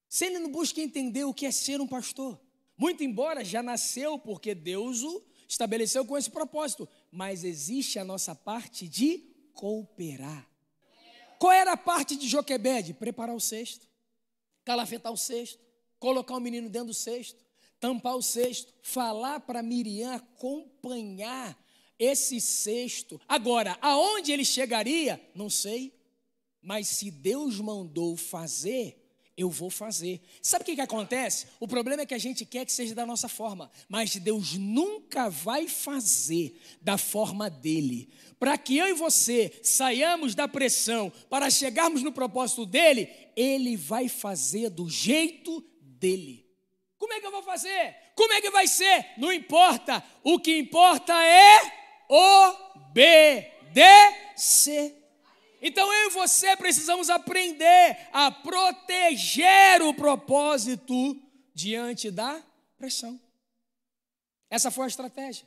[SPEAKER 1] se ele não busca entender o que é ser um pastor, muito embora já nasceu porque Deus o estabeleceu com esse propósito, mas existe a nossa parte de cooperar. Qual era a parte de Joquebede? Preparar o cesto, calafetar o cesto, colocar o menino dentro do cesto, tampar o cesto, falar para Miriam acompanhar esse cesto. Agora, aonde ele chegaria? Não sei. Mas se Deus mandou fazer, eu vou fazer. Sabe o que, que acontece? O problema é que a gente quer que seja da nossa forma, mas Deus nunca vai fazer da forma dele. Para que eu e você saiamos da pressão para chegarmos no propósito dele, ele vai fazer do jeito dele. Como é que eu vou fazer? Como é que vai ser? Não importa. O que importa é obedecer. Então eu e você precisamos aprender a proteger o propósito diante da pressão. Essa foi a estratégia.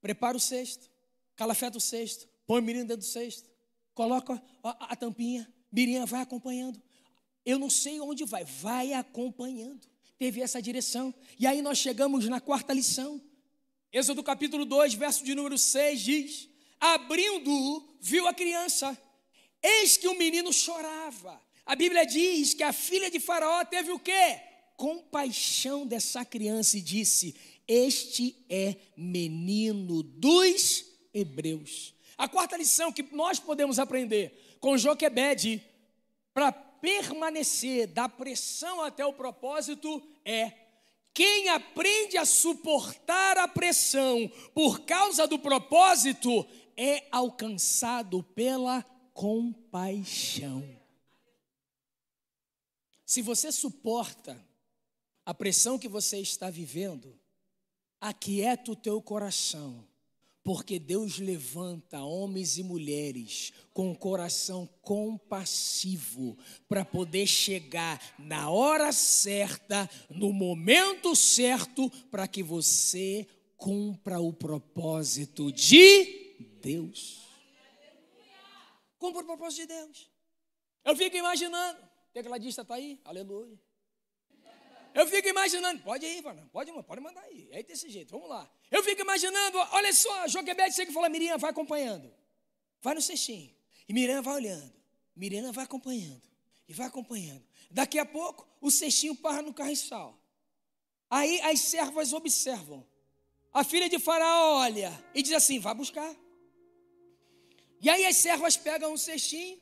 [SPEAKER 1] Prepara o cesto, calafeta o cesto, põe o mirinha dentro do cesto, coloca a, a tampinha, mirinha vai acompanhando. Eu não sei onde vai, vai acompanhando. Teve essa direção. E aí nós chegamos na quarta lição. Êxodo capítulo 2, verso de número 6 diz: Abrindo, viu a criança Eis que o menino chorava. A Bíblia diz que a filha de Faraó teve o quê? Compaixão dessa criança e disse: Este é menino dos hebreus. A quarta lição que nós podemos aprender com Joquebede para permanecer da pressão até o propósito é quem aprende a suportar a pressão por causa do propósito é alcançado pela compaixão. Se você suporta a pressão que você está vivendo, aquieta o teu coração, porque Deus levanta homens e mulheres com o coração compassivo para poder chegar na hora certa, no momento certo, para que você cumpra o propósito de Deus. Cumpra o propósito de Deus. Eu fico imaginando. Tecladista está aí? Aleluia. Eu fico imaginando, pode ir, pode, pode mandar aí. É desse jeito, vamos lá. Eu fico imaginando, olha só, Joquebede chega e fala, Miriam, vai acompanhando. Vai no cestinho. E Miriam vai olhando. Miriam vai acompanhando. E vai acompanhando. Daqui a pouco, o cestinho para no carriçal. Aí as servas observam. A filha de Faraó olha e diz assim: vai buscar. E aí as servas pegam um cestinho,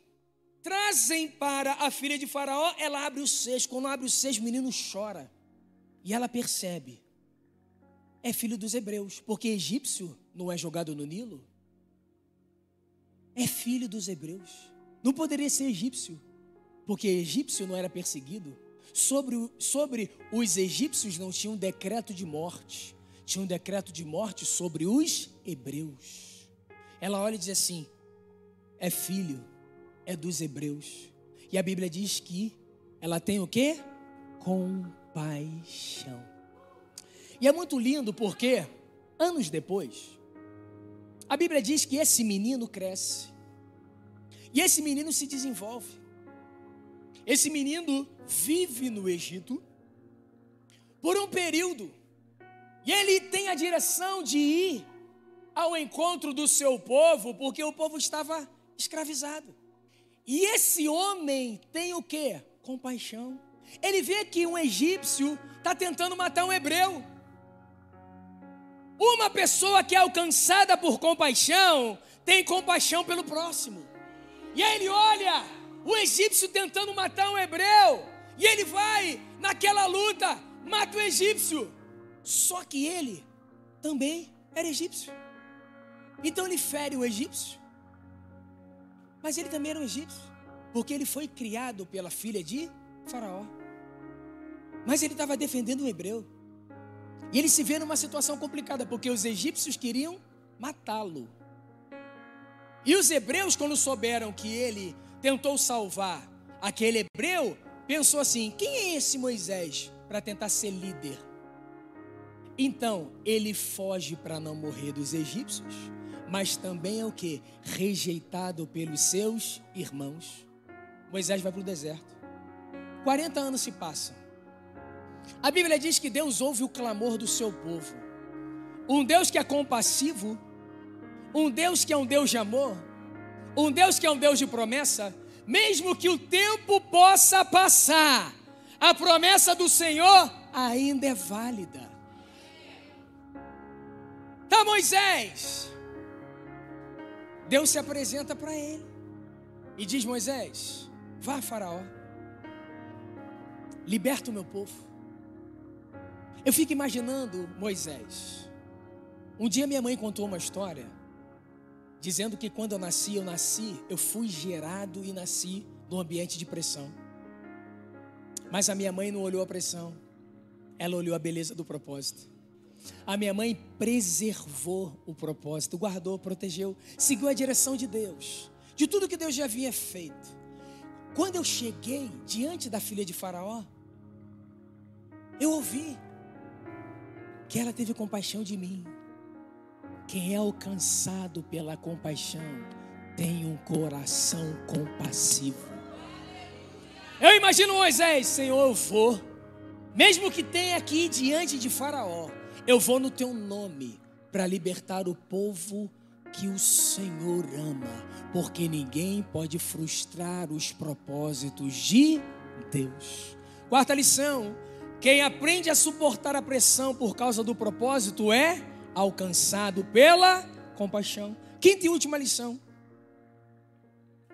[SPEAKER 1] trazem para a filha de Faraó, ela abre o cesto. Quando abre o cesto, o menino chora. E ela percebe: é filho dos hebreus, porque egípcio não é jogado no Nilo. É filho dos hebreus. Não poderia ser egípcio, porque egípcio não era perseguido. Sobre, sobre os egípcios não tinha um decreto de morte, tinha um decreto de morte sobre os hebreus. Ela olha e diz assim: é filho, é dos hebreus. E a Bíblia diz que ela tem o que? Compaixão. E é muito lindo porque, anos depois, a Bíblia diz que esse menino cresce. E esse menino se desenvolve. Esse menino vive no Egito por um período. E ele tem a direção de ir ao encontro do seu povo, porque o povo estava escravizado. E esse homem tem o que? Compaixão. Ele vê que um egípcio está tentando matar um hebreu. Uma pessoa que é alcançada por compaixão tem compaixão pelo próximo. E aí ele olha o egípcio tentando matar um hebreu. E ele vai naquela luta, mata o egípcio. Só que ele também era egípcio. Então ele fere o egípcio. Mas ele também era um egípcio, porque ele foi criado pela filha de Faraó. Mas ele estava defendendo um hebreu. E ele se vê numa situação complicada, porque os egípcios queriam matá-lo. E os hebreus, quando souberam que ele tentou salvar aquele hebreu, pensou assim: quem é esse Moisés para tentar ser líder? Então ele foge para não morrer dos egípcios mas também é o que? Rejeitado pelos seus irmãos. Moisés vai para o deserto. 40 anos se passam. A Bíblia diz que Deus ouve o clamor do seu povo. Um Deus que é compassivo, um Deus que é um Deus de amor, um Deus que é um Deus de promessa, mesmo que o tempo possa passar, a promessa do Senhor ainda é válida. Tá, Moisés, Deus se apresenta para ele e diz: Moisés, vá a Faraó. liberta o meu povo. Eu fico imaginando Moisés. Um dia minha mãe contou uma história dizendo que quando eu nasci, eu nasci, eu fui gerado e nasci num ambiente de pressão. Mas a minha mãe não olhou a pressão, ela olhou a beleza do propósito. A minha mãe preservou o propósito, guardou, protegeu, seguiu a direção de Deus, de tudo que Deus já havia feito. Quando eu cheguei diante da filha de Faraó, eu ouvi que ela teve compaixão de mim. Quem é alcançado pela compaixão tem um coração compassivo. Eu imagino Moisés, Senhor, eu vou, mesmo que tenha aqui diante de Faraó, eu vou no teu nome para libertar o povo que o Senhor ama, porque ninguém pode frustrar os propósitos de Deus. Quarta lição: quem aprende a suportar a pressão por causa do propósito é alcançado pela compaixão. Quinta e última lição: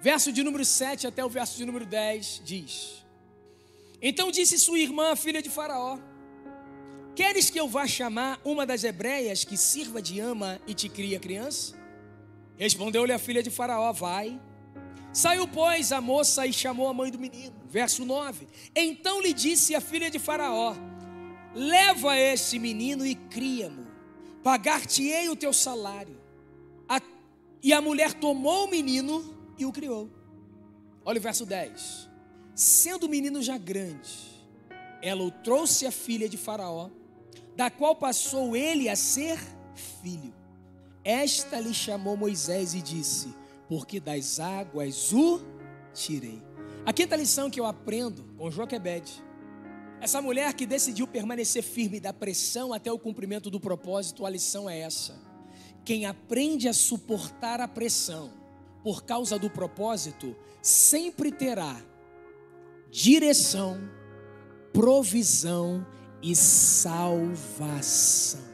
[SPEAKER 1] Verso de número 7 até o verso de número 10 diz: Então disse sua irmã, filha de Faraó: Queres que eu vá chamar uma das hebreias que sirva de ama e te cria criança? Respondeu-lhe a filha de Faraó: Vai. Saiu, pois, a moça e chamou a mãe do menino. Verso 9: Então lhe disse a filha de Faraó: Leva esse menino e cria-mo, pagar-te-ei o teu salário. A... E a mulher tomou o menino e o criou. Olha o verso 10. Sendo o menino já grande, ela o trouxe a filha de Faraó, da qual passou ele a ser filho. Esta lhe chamou Moisés e disse: Porque das águas o tirei. A quinta lição que eu aprendo com Joquebede. Essa mulher que decidiu permanecer firme da pressão até o cumprimento do propósito, a lição é essa. Quem aprende a suportar a pressão por causa do propósito, sempre terá direção, provisão e salvação.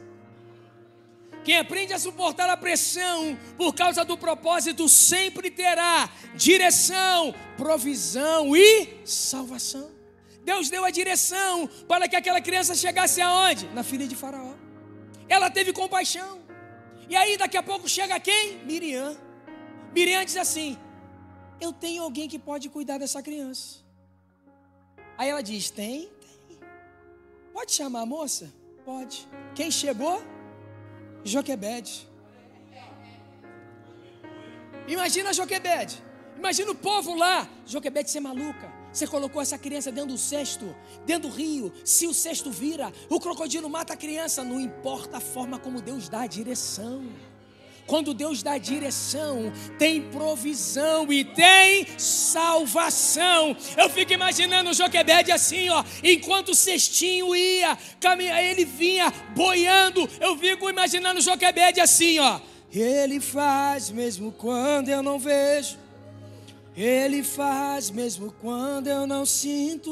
[SPEAKER 1] Quem aprende a suportar a pressão por causa do propósito sempre terá direção, provisão e salvação. Deus deu a direção para que aquela criança chegasse aonde? Na filha de Faraó. Ela teve compaixão. E aí daqui a pouco chega quem? Miriam. Miriam diz assim: Eu tenho alguém que pode cuidar dessa criança. Aí ela diz: Tem. Pode chamar a moça? Pode. Quem chegou? Joquebede. Imagina Joquebede. Imagina o povo lá. Joquebede ser maluca. Você colocou essa criança dentro do cesto, dentro do rio. Se o cesto vira, o crocodilo mata a criança. Não importa a forma como Deus dá a direção. Quando Deus dá direção, tem provisão e tem salvação. Eu fico imaginando o Joquebede assim, ó, enquanto o cestinho ia, caminha, ele vinha boiando. Eu fico imaginando o Joquebede assim, ó. Ele faz mesmo quando eu não vejo. Ele faz mesmo quando eu não sinto.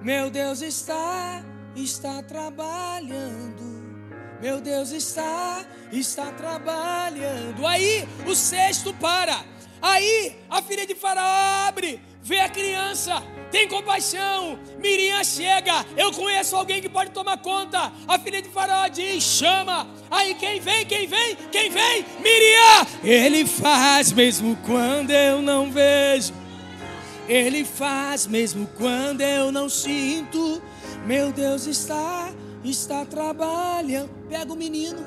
[SPEAKER 1] Meu Deus está, está trabalhando. Meu Deus está, está trabalhando. Aí o cesto para. Aí a filha de Faraó abre, vê a criança, tem compaixão. Miriam chega, eu conheço alguém que pode tomar conta. A filha de Faraó diz: chama. Aí quem vem, quem vem, quem vem? Miriam. Ele faz mesmo quando eu não vejo. Ele faz mesmo quando eu não sinto. Meu Deus está está trabalhando. Pega o menino.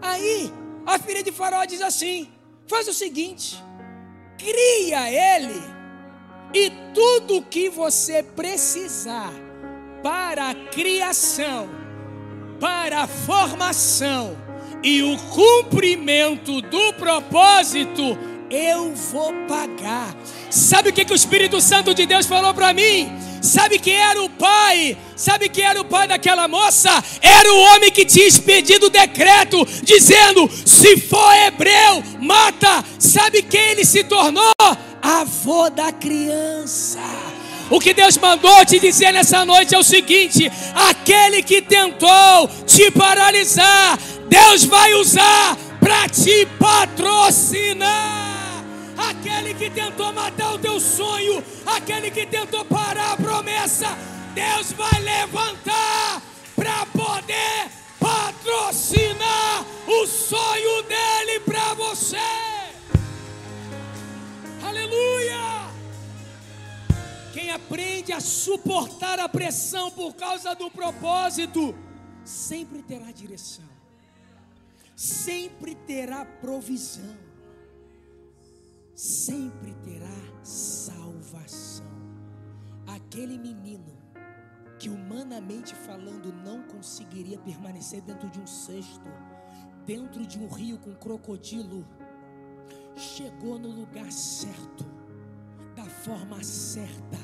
[SPEAKER 1] Aí a filha de Faraó diz assim: faz o seguinte, cria ele, e tudo que você precisar para a criação, para a formação e o cumprimento do propósito, eu vou pagar. Sabe o que, que o Espírito Santo de Deus falou para mim? Sabe quem era o pai? Sabe quem era o pai daquela moça? Era o homem que tinha expedido o decreto dizendo: se for hebreu, mata. Sabe quem ele se tornou? Avô da criança. O que Deus mandou te dizer nessa noite é o seguinte: aquele que tentou te paralisar, Deus vai usar para te patrocinar aquele que tentou matar o teu sonho, aquele que tentou parar a promessa, Deus vai levantar para poder patrocinar o sonho dele para você. Aleluia! Quem aprende a suportar a pressão por causa do propósito, sempre terá direção, sempre terá provisão, sempre terá salvação. Aquele menino que humanamente falando não conseguiria permanecer dentro de um cesto, dentro de um rio com crocodilo, chegou no lugar certo, da forma certa,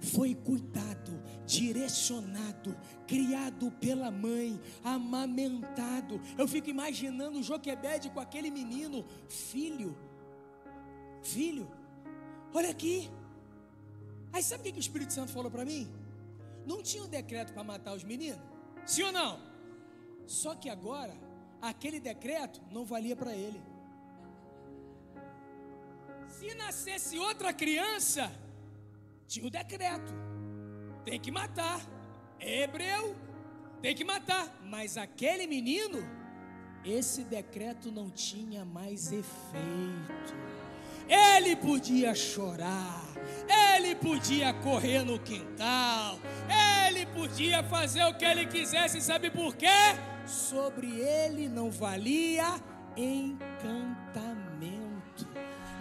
[SPEAKER 1] foi cuidado, direcionado, criado pela mãe, amamentado. Eu fico imaginando o Joquebede com aquele menino, filho, filho, olha aqui. Aí sabe o que o Espírito Santo falou para mim? Não tinha um decreto para matar os meninos? Sim ou não? Só que agora, aquele decreto não valia para ele. Se nascesse outra criança, tinha o decreto: tem que matar. É hebreu, tem que matar. Mas aquele menino, esse decreto não tinha mais efeito. Ele podia chorar, ele podia correr no quintal, ele podia fazer o que ele quisesse, sabe por quê? Sobre ele não valia encantamento.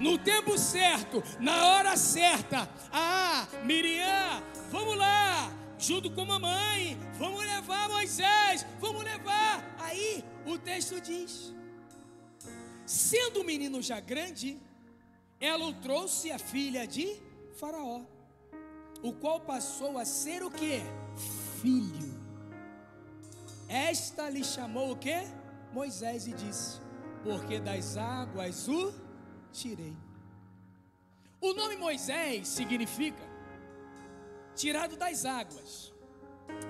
[SPEAKER 1] No tempo certo, na hora certa, ah, Miriam, vamos lá, junto com mamãe, vamos levar Moisés, vamos levar. Aí o texto diz: sendo o menino já grande, ela o trouxe a filha de Faraó, o qual passou a ser o que? Filho. Esta lhe chamou o que? Moisés e disse: Porque das águas o tirei. O nome Moisés significa tirado das águas.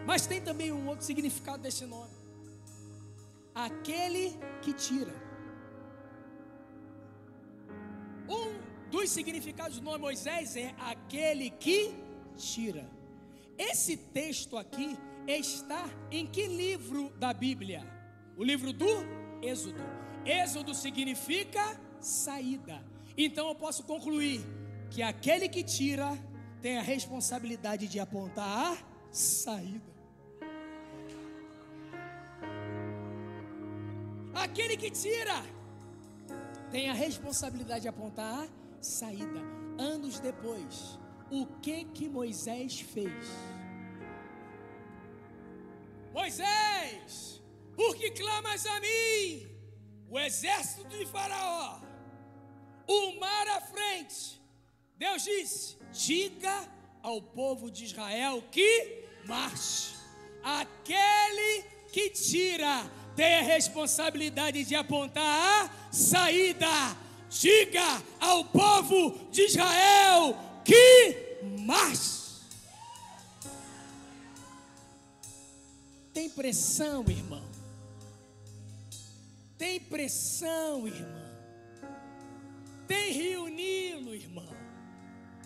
[SPEAKER 1] Mas tem também um outro significado desse nome: aquele que tira. Um dos significados do nome Moisés é aquele que tira. Esse texto aqui está em que livro da Bíblia? O livro do Êxodo. Êxodo significa saída. Então eu posso concluir que aquele que tira tem a responsabilidade de apontar a saída. Aquele que tira tem a responsabilidade de apontar a saída. Anos depois, o que que Moisés fez? Moisés, por que clamas a mim? O exército de Faraó, o mar à frente. Deus disse: diga ao povo de Israel que marche. Aquele que tira tem a responsabilidade de apontar a saída diga ao povo de Israel que mais. Tem pressão, irmão. Tem pressão, irmão. Tem rio Nilo, irmão.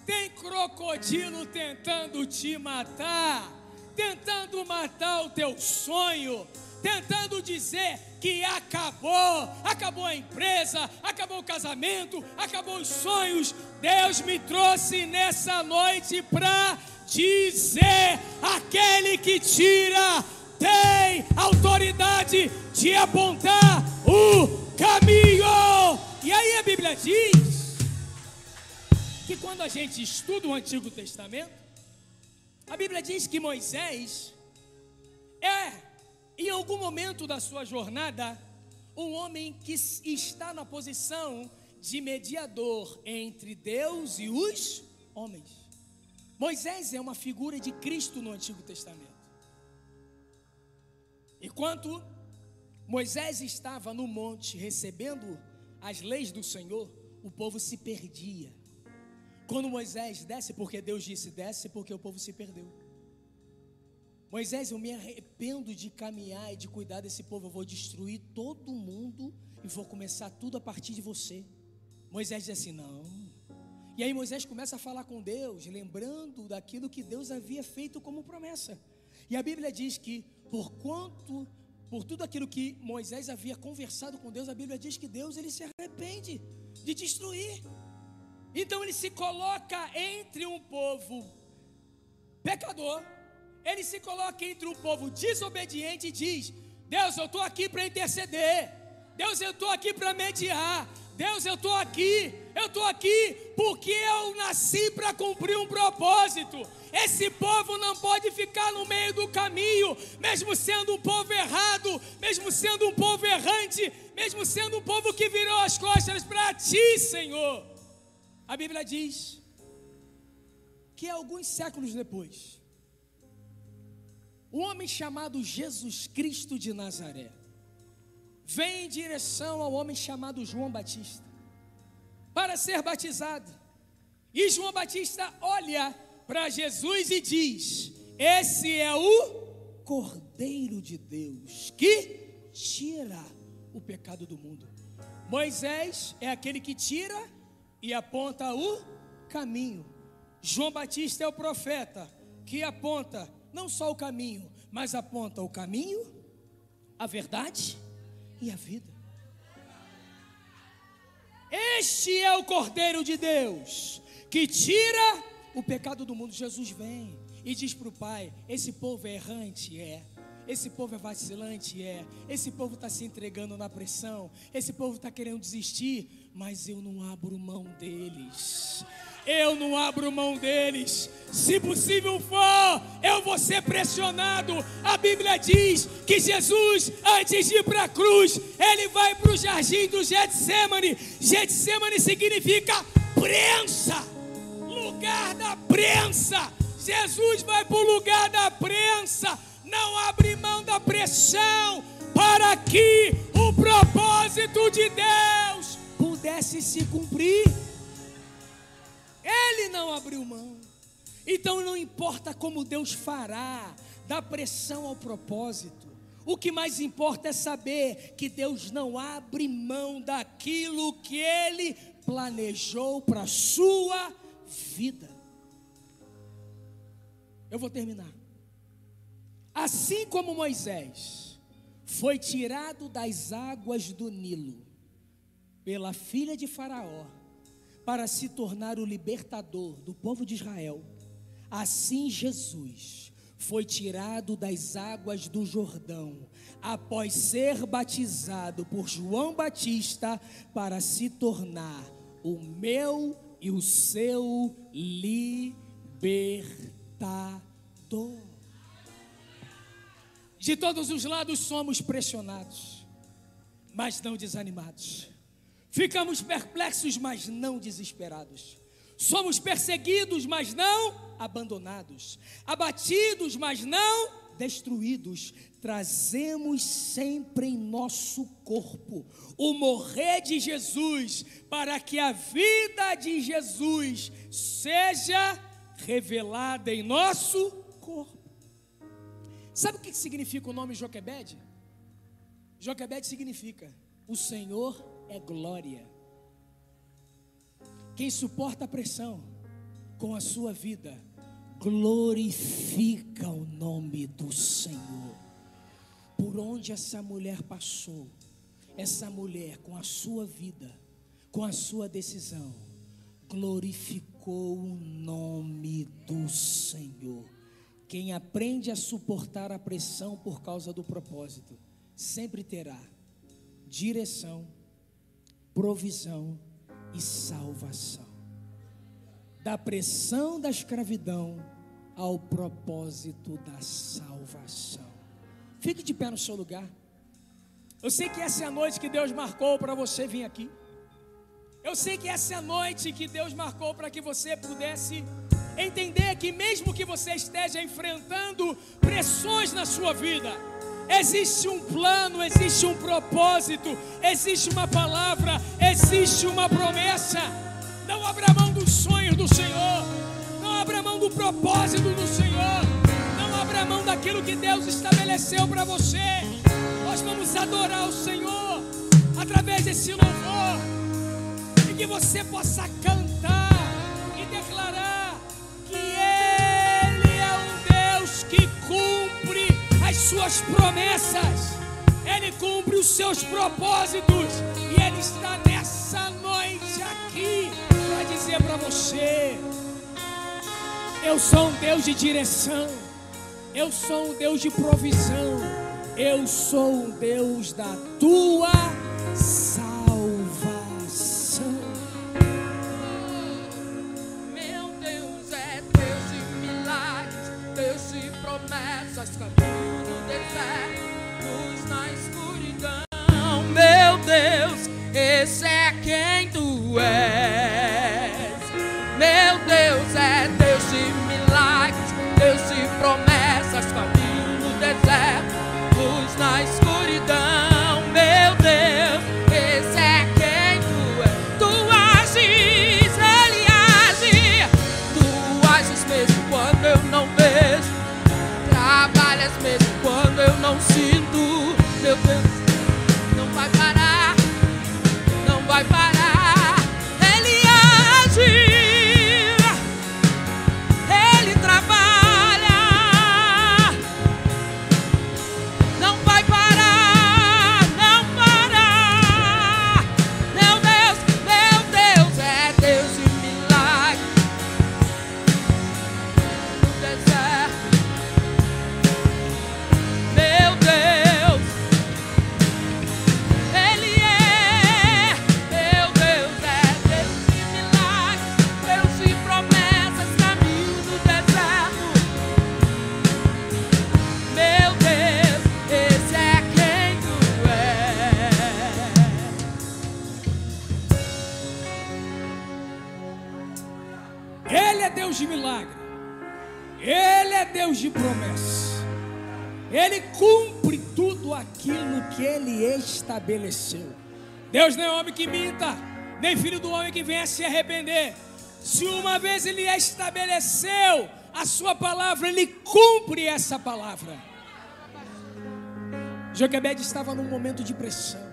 [SPEAKER 1] Tem crocodilo tentando te matar, tentando matar o teu sonho tentando dizer que acabou, acabou a empresa, acabou o casamento, acabou os sonhos. Deus me trouxe nessa noite para dizer: aquele que tira tem autoridade de apontar o caminho. E aí a Bíblia diz que quando a gente estuda o Antigo Testamento, a Bíblia diz que Moisés é em algum momento da sua jornada, um homem que está na posição de mediador entre Deus e os homens. Moisés é uma figura de Cristo no Antigo Testamento. Enquanto Moisés estava no monte recebendo as leis do Senhor, o povo se perdia. Quando Moisés desce, porque Deus disse desce, porque o povo se perdeu. Moisés, eu me arrependo de caminhar e de cuidar desse povo. Eu vou destruir todo mundo e vou começar tudo a partir de você. Moisés diz assim: Não, E aí Moisés começa a falar com Deus, lembrando daquilo que Deus havia feito como promessa. E a Bíblia diz que por quanto por tudo aquilo que Moisés havia conversado com Deus, a Bíblia diz que Deus ele se arrepende de destruir. Então ele se coloca entre um povo pecador, ele se coloca entre um povo desobediente e diz: Deus, eu estou aqui para interceder, Deus, eu estou aqui para mediar, Deus, eu estou aqui, eu estou aqui porque eu nasci para cumprir um propósito. Esse povo não pode ficar no meio do caminho, mesmo sendo um povo errado, mesmo sendo um povo errante, mesmo sendo um povo que virou as costas para ti, Senhor. A Bíblia diz que alguns séculos depois, um homem chamado Jesus Cristo de Nazaré vem em direção ao homem chamado João Batista para ser batizado. E João Batista olha para Jesus e diz: Esse é o Cordeiro de Deus que tira o pecado do mundo. Moisés é aquele que tira e aponta o caminho. João Batista é o profeta que aponta não só o caminho, mas aponta o caminho, a verdade e a vida. Este é o Cordeiro de Deus que tira o pecado do mundo. Jesus vem e diz para o Pai: Esse povo é errante, é. Esse povo é vacilante, é. Esse povo está se entregando na pressão. Esse povo está querendo desistir, mas eu não abro mão deles eu não abro mão deles. Se possível for, eu vou ser pressionado. A Bíblia diz que Jesus, antes de ir para a cruz, ele vai para o jardim do Getsemane. Getsemane significa prensa, lugar da prensa. Jesus vai para o lugar da prensa, não abre mão da pressão, para que o propósito de Deus pudesse se cumprir. Ele não abriu mão. Então não importa como Deus fará, dá pressão ao propósito. O que mais importa é saber que Deus não abre mão daquilo que Ele planejou para a sua vida. Eu vou terminar. Assim como Moisés foi tirado das águas do Nilo pela filha de Faraó, para se tornar o libertador do povo de Israel, assim Jesus foi tirado das águas do Jordão, após ser batizado por João Batista, para se tornar o meu e o seu libertador. De todos os lados somos pressionados, mas não desanimados. Ficamos perplexos, mas não desesperados. Somos perseguidos, mas não abandonados. Abatidos, mas não destruídos. Trazemos sempre em nosso corpo o morrer de Jesus, para que a vida de Jesus seja revelada em nosso corpo. Sabe o que significa o nome Joquebede? Joquebede significa o Senhor é glória. Quem suporta a pressão com a sua vida, glorifica o nome do Senhor. Por onde essa mulher passou, essa mulher com a sua vida, com a sua decisão, glorificou o nome do Senhor. Quem aprende a suportar a pressão por causa do propósito, sempre terá direção provisão e salvação. Da pressão da escravidão ao propósito da salvação. Fique de pé no seu lugar. Eu sei que essa é a noite que Deus marcou para você vir aqui. Eu sei que essa é a noite que Deus marcou para que você pudesse entender que, mesmo que você esteja enfrentando pressões na sua vida, Existe um plano, existe um propósito, existe uma palavra, existe uma promessa. Não abra mão dos sonhos do Senhor, não abra mão do propósito do Senhor, não abra mão daquilo que Deus estabeleceu para você. Nós vamos adorar o Senhor através desse louvor e que você possa cantar as suas promessas, Ele cumpre os seus propósitos e Ele está nessa noite aqui para dizer para você: Eu sou um Deus de direção, eu sou um Deus de provisão, eu sou um Deus da tua secos na escuridão, meu Deus, esse é quem tu és. Estabeleceu. Deus não é homem que minta, nem filho do homem que venha se arrepender. Se uma vez ele estabeleceu a sua palavra, ele cumpre essa palavra. Joquebed estava num momento de pressão.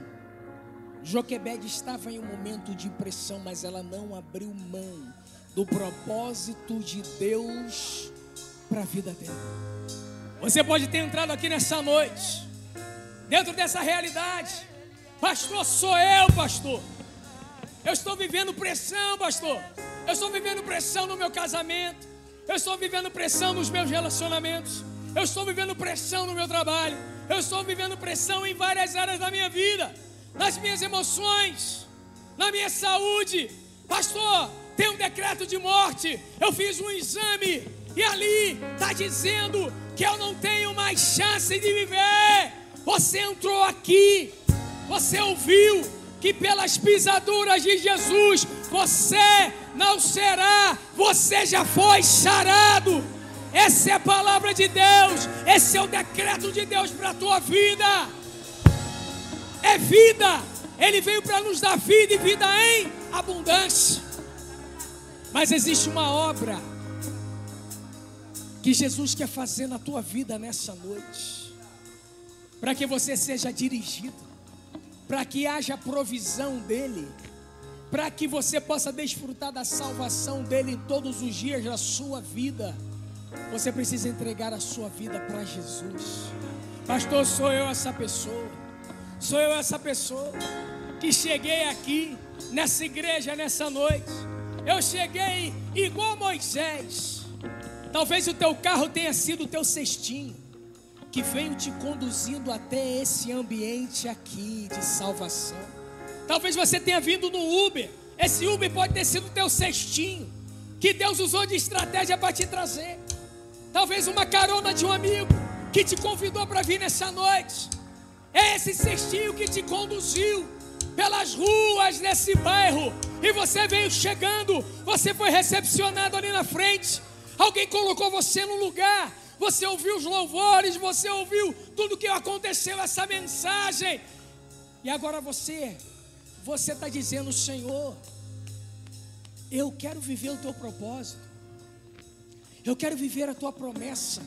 [SPEAKER 1] Joquebed estava em um momento de pressão, mas ela não abriu mão do propósito de Deus para a vida dela. Você pode ter entrado aqui nessa noite, dentro dessa realidade, Pastor, sou eu, pastor. Eu estou vivendo pressão, pastor. Eu estou vivendo pressão no meu casamento. Eu estou vivendo pressão nos meus relacionamentos. Eu estou vivendo pressão no meu trabalho. Eu estou vivendo pressão em várias áreas da minha vida, nas minhas emoções, na minha saúde. Pastor, tem um decreto de morte. Eu fiz um exame e ali está dizendo que eu não tenho mais chance de viver. Você entrou aqui você ouviu que pelas pisaduras de Jesus você não será, você já foi sarado. Essa é a palavra de Deus, esse é o decreto de Deus para a tua vida. É vida, Ele veio para nos dar vida e vida em abundância. Mas existe uma obra que Jesus quer fazer na tua vida nessa noite, para que você seja dirigido para que haja provisão dEle, para que você possa desfrutar da salvação dEle todos os dias da sua vida. Você precisa entregar a sua vida para Jesus. Pastor, sou eu essa pessoa. Sou eu essa pessoa que cheguei aqui nessa igreja nessa noite. Eu cheguei igual Moisés. Talvez o teu carro tenha sido o teu cestinho que veio te conduzindo até esse ambiente aqui de salvação. Talvez você tenha vindo no Uber. Esse Uber pode ter sido teu cestinho, que Deus usou de estratégia para te trazer. Talvez uma carona de um amigo que te convidou para vir nessa noite. É esse cestinho que te conduziu pelas ruas desse bairro e você veio chegando, você foi recepcionado ali na frente. Alguém colocou você no lugar você ouviu os louvores, você ouviu tudo que aconteceu, essa mensagem. E agora você, você está dizendo, Senhor, eu quero viver o teu propósito, eu quero viver a tua promessa,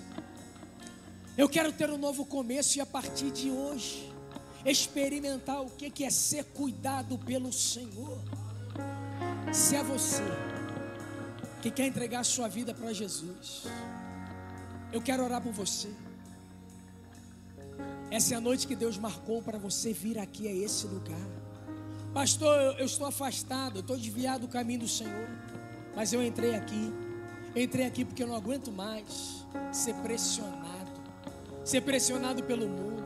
[SPEAKER 1] eu quero ter um novo começo e a partir de hoje, experimentar o que é ser cuidado pelo Senhor. Se é você que quer entregar a sua vida para Jesus. Eu quero orar por você. Essa é a noite que Deus marcou para você vir aqui a esse lugar. Pastor, eu, eu estou afastado, eu estou desviado do caminho do Senhor. Mas eu entrei aqui. Entrei aqui porque eu não aguento mais ser pressionado. Ser pressionado pelo mundo.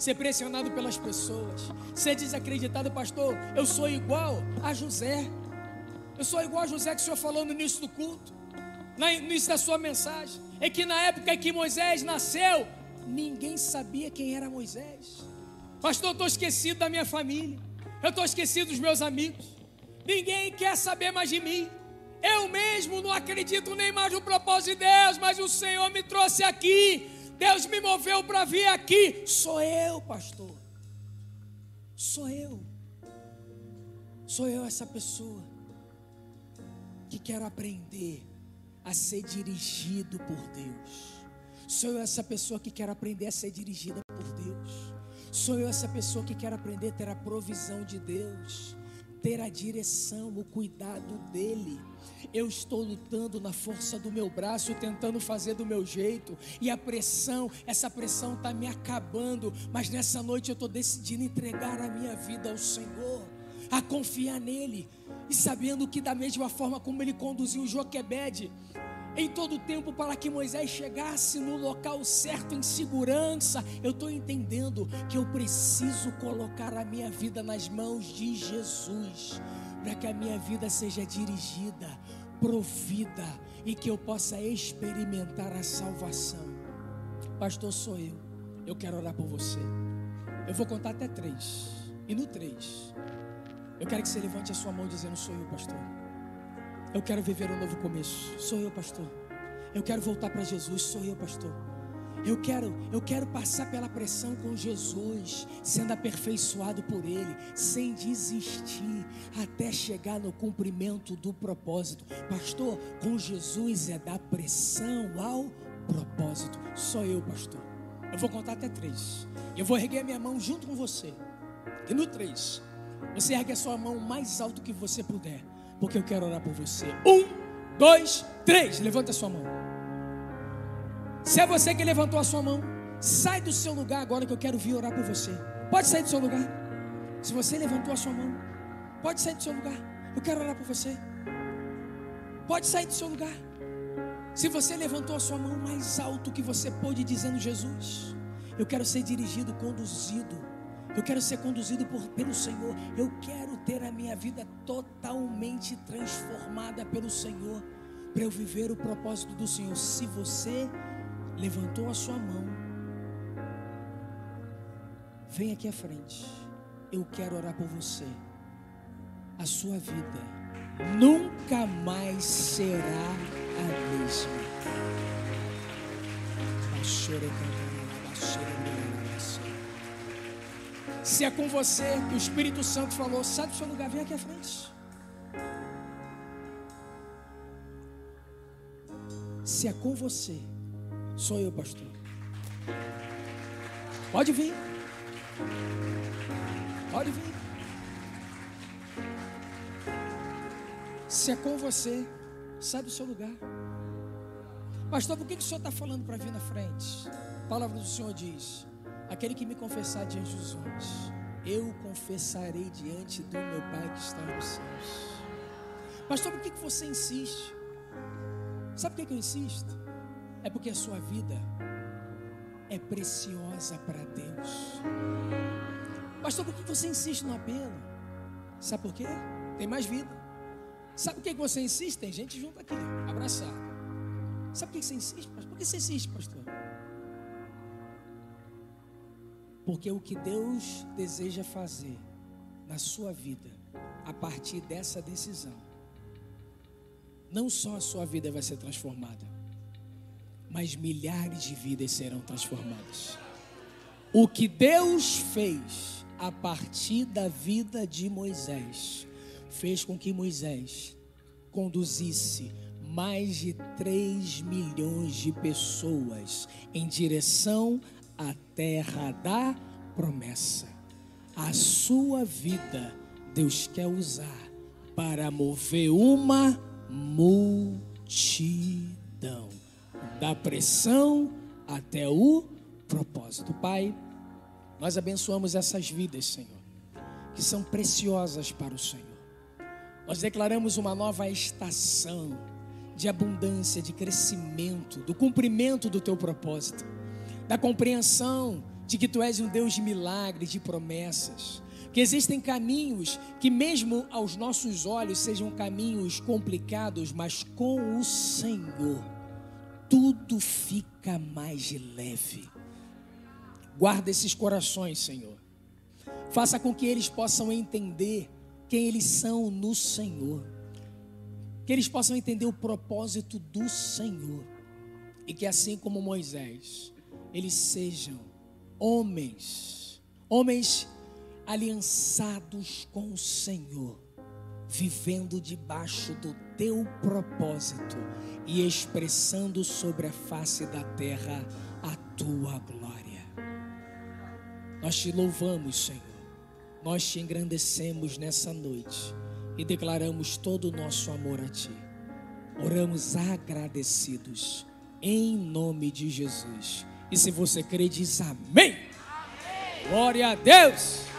[SPEAKER 1] Ser pressionado pelas pessoas. Ser desacreditado, pastor. Eu sou igual a José. Eu sou igual a José que o Senhor falou no início do culto. No início da sua mensagem. É que na época que Moisés nasceu, ninguém sabia quem era Moisés. Pastor, eu estou esquecido da minha família. Eu estou esquecido dos meus amigos. Ninguém quer saber mais de mim. Eu mesmo não acredito nem mais no propósito de Deus, mas o Senhor me trouxe aqui. Deus me moveu para vir aqui. Sou eu, pastor. Sou eu. Sou eu essa pessoa que quero aprender a ser dirigido por Deus. Sou eu essa pessoa que quer aprender a ser dirigida por Deus. Sou eu essa pessoa que quer aprender a ter a provisão de Deus, ter a direção, o cuidado dEle. Eu estou lutando na força do meu braço, tentando fazer do meu jeito, e a pressão, essa pressão está me acabando, mas nessa noite eu estou decidindo entregar a minha vida ao Senhor, a confiar nele, e sabendo que, da mesma forma como ele conduziu Joquebede, em todo o tempo para que Moisés chegasse no local certo em segurança. Eu estou entendendo que eu preciso colocar a minha vida nas mãos de Jesus, para que a minha vida seja dirigida, provida e que eu possa experimentar a salvação. Pastor, sou eu. Eu quero orar por você. Eu vou contar até três. E no três, eu quero que você levante a sua mão dizendo: Sou eu, pastor. Eu quero viver um novo começo. Sou eu, pastor. Eu quero voltar para Jesus. Sou eu, pastor. Eu quero, eu quero passar pela pressão com Jesus, sendo aperfeiçoado por Ele, sem desistir, até chegar no cumprimento do propósito. Pastor, com Jesus é da pressão ao propósito. Sou eu, pastor. Eu vou contar até três. Eu vou erguer minha mão junto com você. E no três, você ergue a sua mão mais alto que você puder porque eu quero orar por você. Um, dois, três. Levanta a sua mão. Se é você que levantou a sua mão, sai do seu lugar agora que eu quero vir orar por você. Pode sair do seu lugar. Se você levantou a sua mão, pode sair do seu lugar. Eu quero orar por você. Pode sair do seu lugar. Se você levantou a sua mão mais alto que você pôde, dizendo Jesus, eu quero ser dirigido, conduzido eu quero ser conduzido por, pelo Senhor. Eu quero ter a minha vida totalmente transformada pelo Senhor. Para eu viver o propósito do Senhor. Se você levantou a sua mão, vem aqui à frente. Eu quero orar por você. A sua vida nunca mais será a mesma. Chore, se é com você que o Espírito Santo falou, sai do seu lugar, vem aqui à frente. Se é com você, sou eu, pastor. Pode vir. Pode vir. Se é com você, sai do seu lugar. Pastor, por que, que o senhor está falando para vir na frente? A palavra do Senhor diz: Aquele que me confessar diante dos homens, eu confessarei diante do meu Pai que está nos céus. Pastor, por que, você insiste? Sabe por que, eu insisto? É porque a sua vida é preciosa para Deus. Pastor, por que você insiste no apelo? Sabe por quê? Tem mais vida. Sabe por que você insiste? Tem gente junto aqui, abraçar. Sabe por que você insiste? Por que você insiste, pastor? Porque o que Deus deseja fazer na sua vida, a partir dessa decisão, não só a sua vida vai ser transformada, mas milhares de vidas serão transformadas. O que Deus fez a partir da vida de Moisés, fez com que Moisés conduzisse mais de 3 milhões de pessoas em direção a terra da promessa. A sua vida Deus quer usar para mover uma multidão. Da pressão até o propósito. Pai, nós abençoamos essas vidas, Senhor, que são preciosas para o Senhor. Nós declaramos uma nova estação de abundância, de crescimento, do cumprimento do teu propósito, da compreensão de que tu és um Deus de milagres, de promessas, que existem caminhos que, mesmo aos nossos olhos, sejam caminhos complicados, mas com o Senhor, tudo fica mais leve. Guarda esses corações, Senhor. Faça com que eles possam entender quem eles são no Senhor. Que eles possam entender o propósito do Senhor. E que assim como Moisés, eles sejam homens, homens aliançados com o Senhor, vivendo debaixo do teu propósito e expressando sobre a face da terra a tua glória. Nós te louvamos, Senhor. Nós te engrandecemos nessa noite e declaramos todo o nosso amor a ti. Oramos agradecidos em nome de Jesus. E se você crê, diz amém. Glória a Deus!